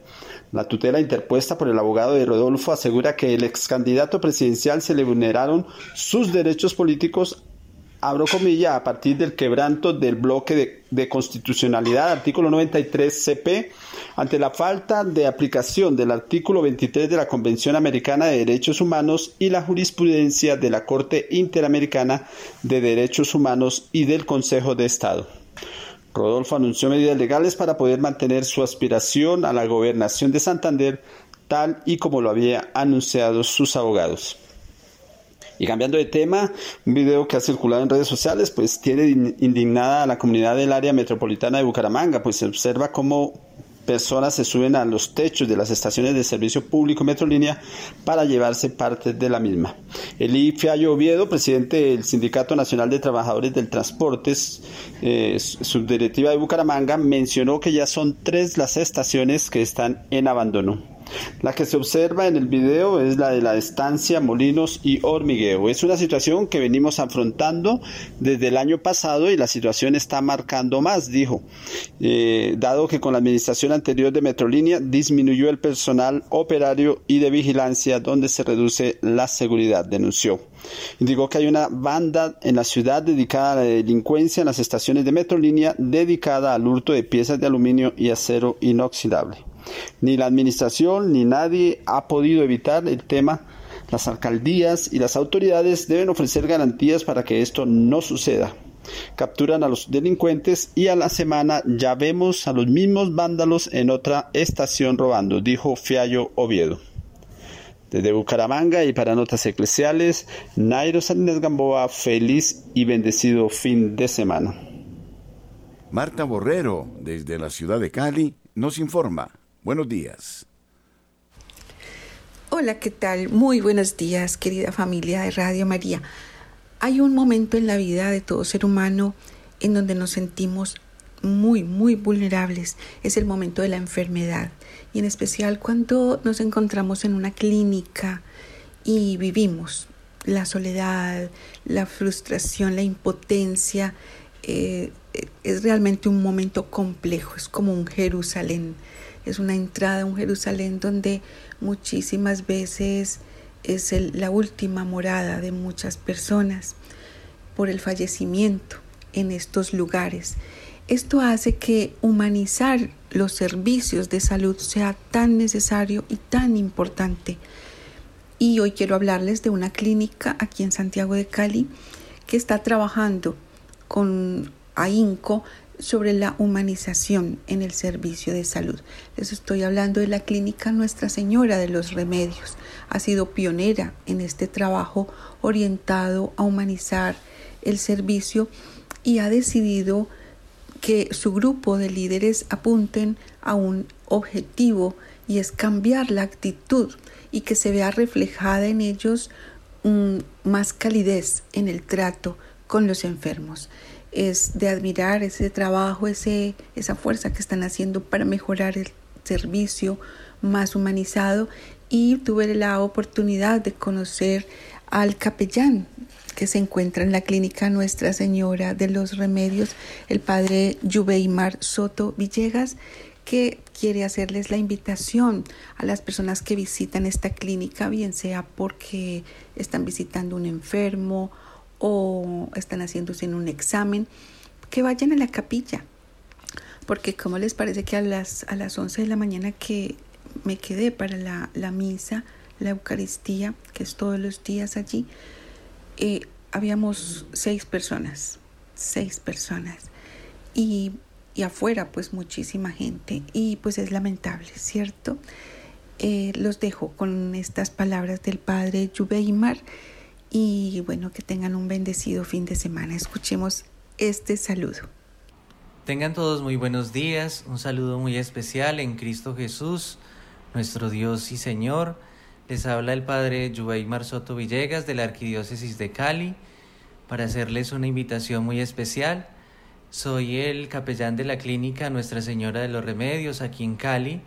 La tutela interpuesta por el abogado de Rodolfo asegura que el ex candidato presidencial se le vulneraron sus derechos políticos abro comilla, a partir del quebranto del bloque de, constitucionalidad, artículo 93 CP, ante la falta de aplicación del artículo 23 de la Convención Americana de Derechos Humanos y la jurisprudencia de la Corte Interamericana de Derechos Humanos y del Consejo de Estado. Rodolfo anunció medidas legales para poder mantener su aspiración a la gobernación de Santander, tal y como lo había anunciado sus abogados. Y cambiando de tema, un video que ha circulado en redes sociales, pues tiene indignada a la comunidad del área metropolitana de Bucaramanga, pues se observa cómo personas se suben a los techos de las estaciones de servicio público Metrolínea para llevarse parte de la misma. Eli Fiallo Oviedo, presidente del Sindicato Nacional de Trabajadores del Transportes, eh, subdirectiva de Bucaramanga, mencionó que ya son tres las estaciones que están en abandono. La que se observa en el video es la de la estancia Molinos y Hormigueo. Es una situación que venimos afrontando desde el año pasado y la situación está marcando más, dijo, eh, dado que con la administración anterior de Metrolínea disminuyó el personal operario y de vigilancia donde se reduce la seguridad, denunció. Indicó que hay una banda en la ciudad dedicada a la delincuencia en las estaciones de Metrolínea dedicada al hurto de piezas de aluminio y acero inoxidable. Ni la administración ni nadie ha podido evitar el tema. Las alcaldías y las autoridades deben ofrecer garantías para que esto no suceda. Capturan a los delincuentes y a la semana ya vemos a los mismos vándalos en otra estación robando, dijo Fiallo Oviedo. Desde Bucaramanga y para Notas Eclesiales, Nairo Salinas Gamboa, feliz y bendecido fin de semana. Marta Borrero, desde la ciudad de Cali, nos informa. Buenos días. Hola, ¿qué tal? Muy buenos días, querida familia de Radio María. Hay un momento en la vida de todo ser humano en donde nos sentimos muy, muy vulnerables. Es el momento de la enfermedad. Y en especial cuando nos encontramos en una clínica y vivimos la soledad, la frustración, la impotencia. Eh, es realmente un momento complejo, es como un Jerusalén es una entrada a un Jerusalén donde muchísimas veces es la última morada de muchas personas por el fallecimiento en estos lugares. Esto hace que humanizar los servicios de salud sea tan necesario y tan importante. Y hoy quiero hablarles de una clínica aquí en Santiago de Cali que está trabajando con AINCO sobre la humanización en el servicio de salud. Les estoy hablando de la clínica Nuestra Señora de los Remedios. Ha sido pionera en este trabajo orientado a humanizar el servicio y ha decidido que su grupo de líderes apunten a un objetivo y es cambiar la actitud y que se vea reflejada en ellos más calidez en el trato con los enfermos. Es de admirar ese trabajo, ese, esa fuerza que están haciendo para mejorar el servicio más humanizado. Y tuve la oportunidad de conocer al capellán que se encuentra en la clínica Nuestra Señora de los Remedios, el padre Yubeimar Soto Villegas, que quiere hacerles la invitación a las personas que visitan esta clínica, bien sea porque están visitando un enfermo o están haciéndose en un examen, que vayan a la capilla. Porque como les parece que a las, a las 11 de la mañana que me quedé para la, la misa, la Eucaristía, que es todos los días allí, habíamos seis personas, seis personas. Y, y, afuera pues muchísima gente. Y pues es lamentable, ¿cierto? Eh, los dejo con estas palabras del padre Yubeimar y bueno, que tengan un bendecido fin de semana. Escuchemos este saludo. Tengan todos muy buenos días, un saludo muy especial en Cristo Jesús, nuestro Dios y Señor. Les habla el Padre Yubey Marsoto Villegas de la Arquidiócesis de Cali para hacerles una invitación muy especial. Soy el capellán de la clínica Nuestra Señora de los Remedios aquí en Cali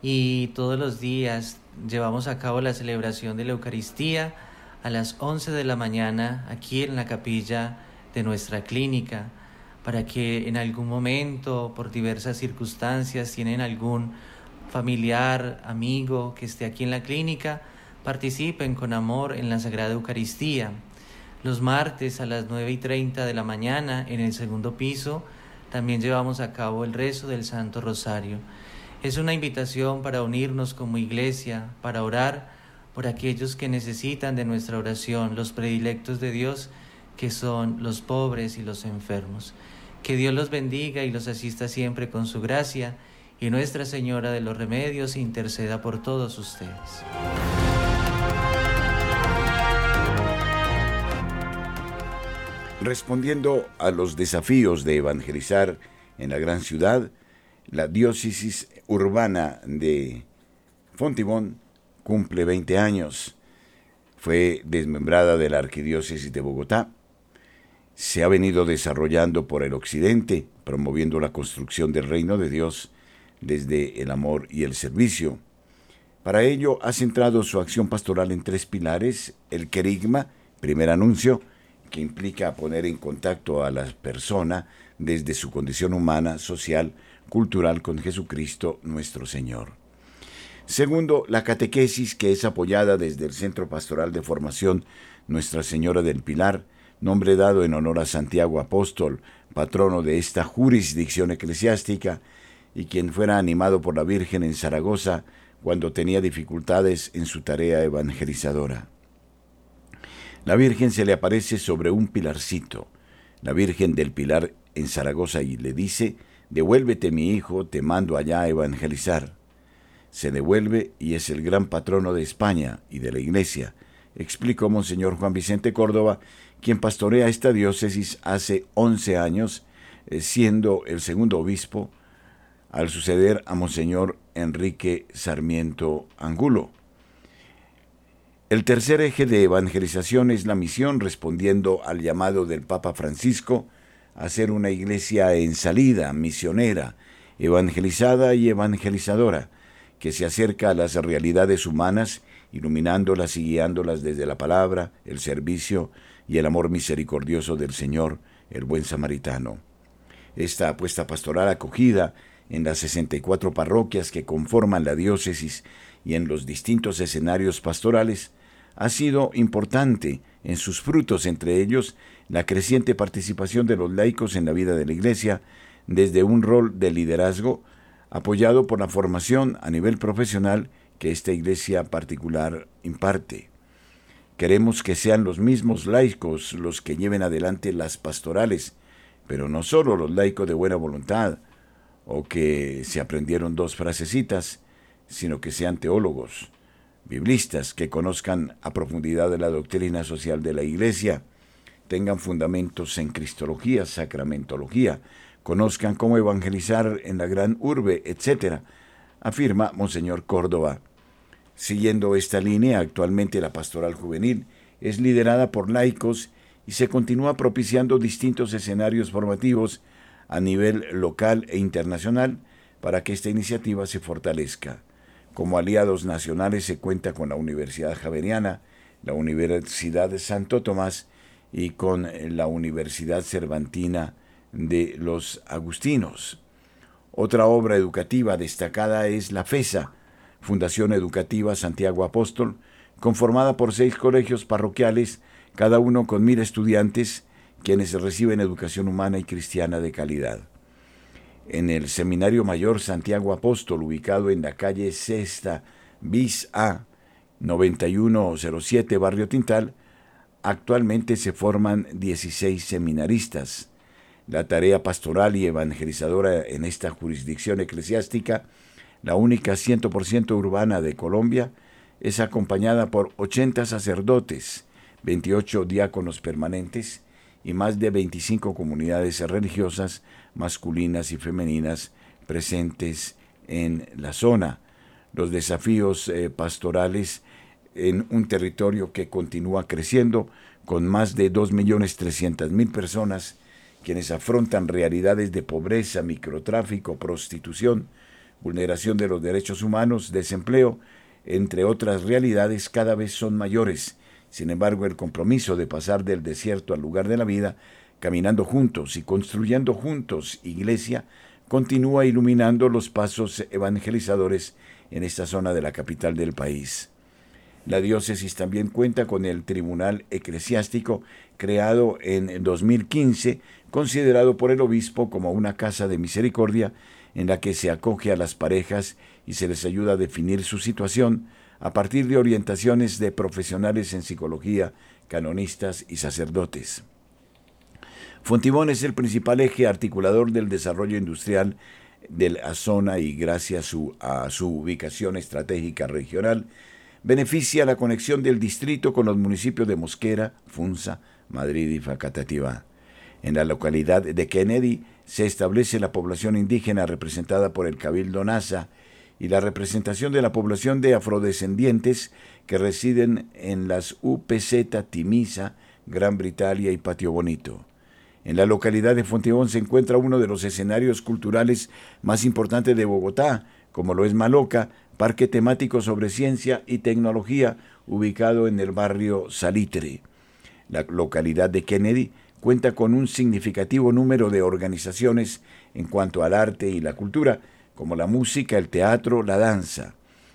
y todos los días llevamos a cabo la celebración de la Eucaristía a las 11 de la mañana aquí en la capilla de nuestra clínica para que en algún momento, por diversas circunstancias, tienen algún familiar, amigo que esté aquí en la clínica, participen con amor en la Sagrada Eucaristía. Los martes a las 9 y 30 de la mañana en el segundo piso también llevamos a cabo el rezo del Santo Rosario. Es una invitación para unirnos como iglesia, para orar por aquellos que necesitan de nuestra oración, los predilectos de Dios, que son los pobres y los enfermos. Que Dios los bendiga y los asista siempre con su gracia y Nuestra Señora de los Remedios interceda por todos ustedes. Respondiendo a los desafíos de evangelizar en la gran ciudad, la diócesis urbana de Fontibón cumple 20 años. Fue desmembrada de la arquidiócesis de Bogotá. Se ha venido desarrollando por el occidente, promoviendo la construcción del reino de Dios desde el amor y el servicio. Para ello ha centrado su acción pastoral en tres pilares, el querigma, primer anuncio, que implica poner en contacto a la persona desde su condición humana, social, cultural con Jesucristo nuestro Señor. Segundo, la catequesis que es apoyada desde el Centro Pastoral de Formación Nuestra Señora del Pilar, nombre dado en honor a Santiago Apóstol, patrono de esta jurisdicción eclesiástica, y quien fuera animado por la Virgen en Zaragoza cuando tenía dificultades en su tarea evangelizadora. La Virgen se le aparece sobre un pilarcito, la Virgen del Pilar en Zaragoza, y le dice, Devuélvete mi hijo, te mando allá a evangelizar. Se devuelve y es el gran patrono de España y de la Iglesia, explicó Monseñor Juan Vicente Córdoba, quien pastorea esta diócesis hace once años, eh, siendo el segundo obispo al suceder a Monseñor Enrique Sarmiento Angulo. El tercer eje de evangelización es la misión respondiendo al llamado del Papa Francisco a ser una iglesia en salida, misionera, evangelizada y evangelizadora, que se acerca a las realidades humanas, iluminándolas y guiándolas desde la palabra, el servicio y el amor misericordioso del Señor, el buen samaritano. Esta apuesta pastoral acogida en las 64 parroquias que conforman la diócesis y en los distintos escenarios pastorales, ha sido importante en sus frutos, entre ellos la creciente participación de los laicos en la vida de la Iglesia, desde un rol de liderazgo apoyado por la formación a nivel profesional que esta Iglesia particular imparte. Queremos que sean los mismos laicos los que lleven adelante las pastorales, pero no solo los laicos de buena voluntad, o que se aprendieron dos frasecitas, sino que sean teólogos, biblistas, que conozcan a profundidad de la doctrina social de la Iglesia, tengan fundamentos en cristología, sacramentología, conozcan cómo evangelizar en la gran urbe, etc., afirma Monseñor Córdoba. Siguiendo esta línea, actualmente la pastoral juvenil es liderada por laicos y se continúa propiciando distintos escenarios formativos a nivel local e internacional para que esta iniciativa se fortalezca. Como aliados nacionales se cuenta con la Universidad Javeriana, la Universidad de Santo Tomás y con la Universidad Cervantina de los Agustinos. Otra obra educativa destacada es la FESA, Fundación Educativa Santiago Apóstol, conformada por seis colegios parroquiales, cada uno con mil estudiantes quienes reciben educación humana y cristiana de calidad. En el Seminario Mayor Santiago Apóstol, ubicado en la calle Sexta, bis A, 9107, Barrio Tintal, actualmente se forman 16 seminaristas. La tarea pastoral y evangelizadora en esta jurisdicción eclesiástica, la única 100% urbana de Colombia, es acompañada por 80 sacerdotes, 28 diáconos permanentes y más de 25 comunidades religiosas masculinas y femeninas presentes en la zona. Los desafíos eh, pastorales en un territorio que continúa creciendo con más de 2.300.000 personas quienes afrontan realidades de pobreza, microtráfico, prostitución, vulneración de los derechos humanos, desempleo, entre otras realidades cada vez son mayores. Sin embargo, el compromiso de pasar del desierto al lugar de la vida, caminando juntos y construyendo juntos iglesia, continúa iluminando los pasos evangelizadores en esta zona de la capital del país. La diócesis también cuenta con el Tribunal Eclesiástico creado en 2015, considerado por el obispo como una casa de misericordia en la que se acoge a las parejas y se les ayuda a definir su situación a partir de orientaciones de profesionales en psicología, canonistas y sacerdotes. Fontibón es el principal eje articulador del desarrollo industrial de la zona y gracias a su, ubicación estratégica regional, beneficia la conexión del distrito con los municipios de Mosquera, Funza, Madrid y Facatativá. En la localidad de Kennedy se establece la población indígena representada por el Cabildo NASA y la representación de la población de afrodescendientes que residen en las UPZ Timisa, Gran Britalia y Patio Bonito. En la localidad de Fontibón se encuentra uno de los escenarios culturales más importantes de Bogotá, como lo es Maloca, parque temático sobre ciencia y tecnología ubicado en el barrio Salitre. La localidad de Kennedy cuenta con un significativo número de organizaciones en cuanto al arte y la cultura, como la música, el teatro, la danza.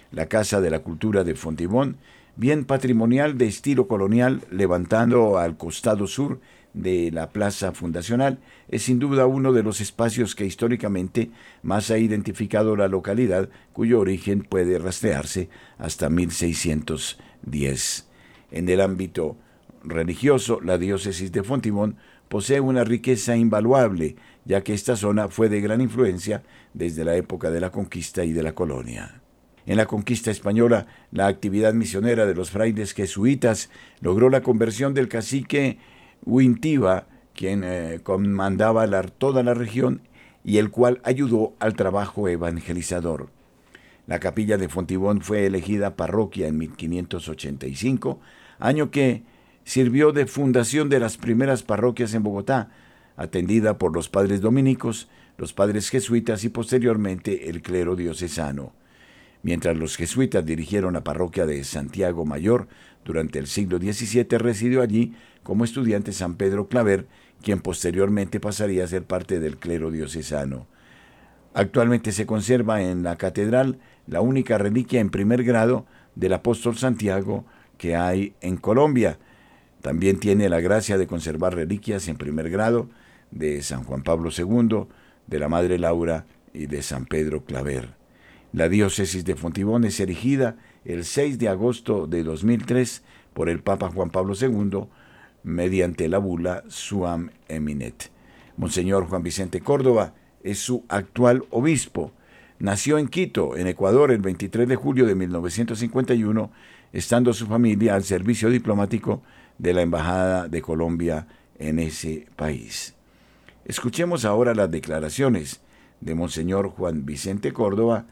La Casa de la Cultura de Fontibón, bien patrimonial de estilo colonial, levantando al costado sur de la Plaza Fundacional, es sin duda uno de los espacios que históricamente más ha identificado la localidad, cuyo origen puede rastrearse hasta 1610. En el ámbito religioso, la diócesis de Fontibón posee una riqueza invaluable, ya que esta zona fue de gran influencia desde la época de la conquista y de la colonia. En la conquista española, la actividad misionera de los frailes jesuitas logró la conversión del cacique Huintiva, quien eh, comandaba toda la región y el cual ayudó al trabajo evangelizador. La capilla de Fontibón fue elegida parroquia en 1585, año que sirvió de fundación de las primeras parroquias en Bogotá, atendida por los padres dominicos, los padres jesuitas y posteriormente el clero diocesano. Mientras los jesuitas dirigieron la parroquia de Santiago Mayor, durante el siglo XVII residió allí como estudiante San Pedro Claver, quien posteriormente pasaría a ser parte del clero diocesano. Actualmente se conserva en la catedral la única reliquia en primer grado del apóstol Santiago que hay en Colombia. También tiene la gracia de conservar reliquias en primer grado de San Juan Pablo II, de la Madre Laura y de San Pedro Claver. La diócesis de Fontibón es erigida el 6 de agosto de 2003 por el Papa Juan Pablo II mediante la bula Suam Eminet. Monseñor Juan Vicente Córdoba es su actual obispo. Nació en Quito, en Ecuador, el 23 de julio de 1951, estando su familia al servicio diplomático de la Embajada de Colombia en ese país. Escuchemos ahora las declaraciones de Monseñor Juan Vicente Córdoba,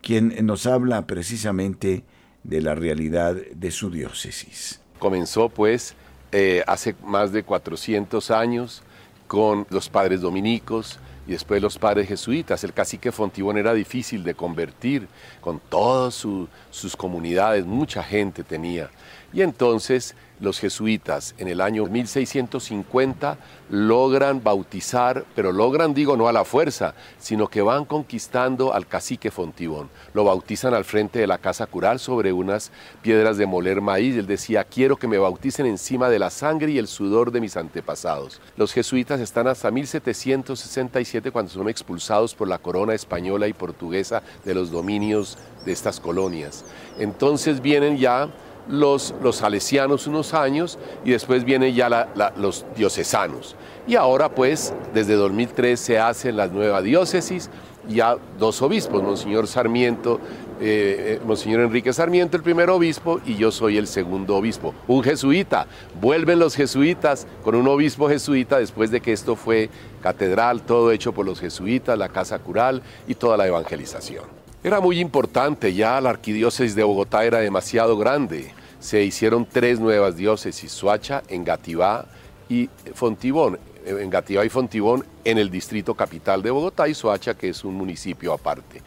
quien nos habla precisamente de la realidad de su diócesis. Comenzó pues eh, hace más de 400 años con los padres dominicos y después los padres jesuitas. El cacique Fontibón era difícil de convertir con todas sus comunidades, mucha gente tenía. Y entonces los jesuitas en el año 1650 logran bautizar, pero logran, digo, no a la fuerza, sino que van conquistando al cacique Fontibón. Lo bautizan al frente de la casa cural sobre unas piedras de moler maíz. Él decía, quiero que me bauticen encima de la sangre y el sudor de mis antepasados. Los jesuitas están hasta 1767 cuando son expulsados por la corona española y portuguesa de los dominios de estas colonias. Entonces vienen ya los, los salesianos unos años y después vienen ya los diocesanos. Y ahora pues desde 2003 se hacen las nuevas diócesis, ya dos obispos, Monseñor Sarmiento eh, Monseñor Enrique Sarmiento, el primer obispo, y yo soy el segundo obispo. Un jesuita. Vuelven los jesuitas con un obispo jesuita después de que esto fue catedral, todo hecho por los jesuitas, la casa cural y toda la evangelización. Era muy importante, ya la arquidiócesis de Bogotá era demasiado grande. Se hicieron tres nuevas diócesis, Suacha, Engativá y Fontibón. Engativá y Fontibón en el distrito capital de Bogotá y Soacha, que es un municipio aparte.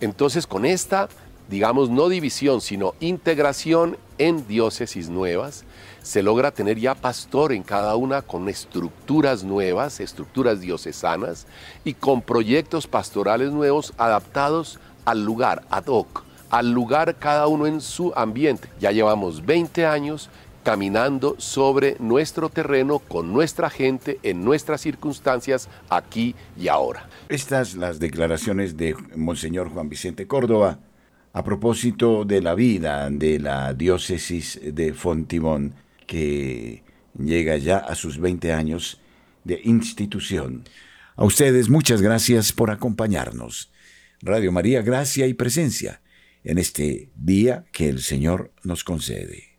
Entonces, con esta, digamos, no división, sino integración en diócesis nuevas, se logra tener ya pastor en cada una con estructuras nuevas, estructuras diocesanas y con proyectos pastorales nuevos adaptados al lugar, ad hoc, al lugar cada uno en su ambiente. Ya llevamos 20 años caminando sobre nuestro terreno, con nuestra gente, en nuestras circunstancias, aquí y ahora. Estas las declaraciones de Monseñor Juan Vicente Córdoba a propósito de la vida de la diócesis de Fontibón, que llega ya a sus 20 años de institución. A ustedes muchas gracias por acompañarnos. Radio María, gracia y presencia en este día que el Señor nos concede.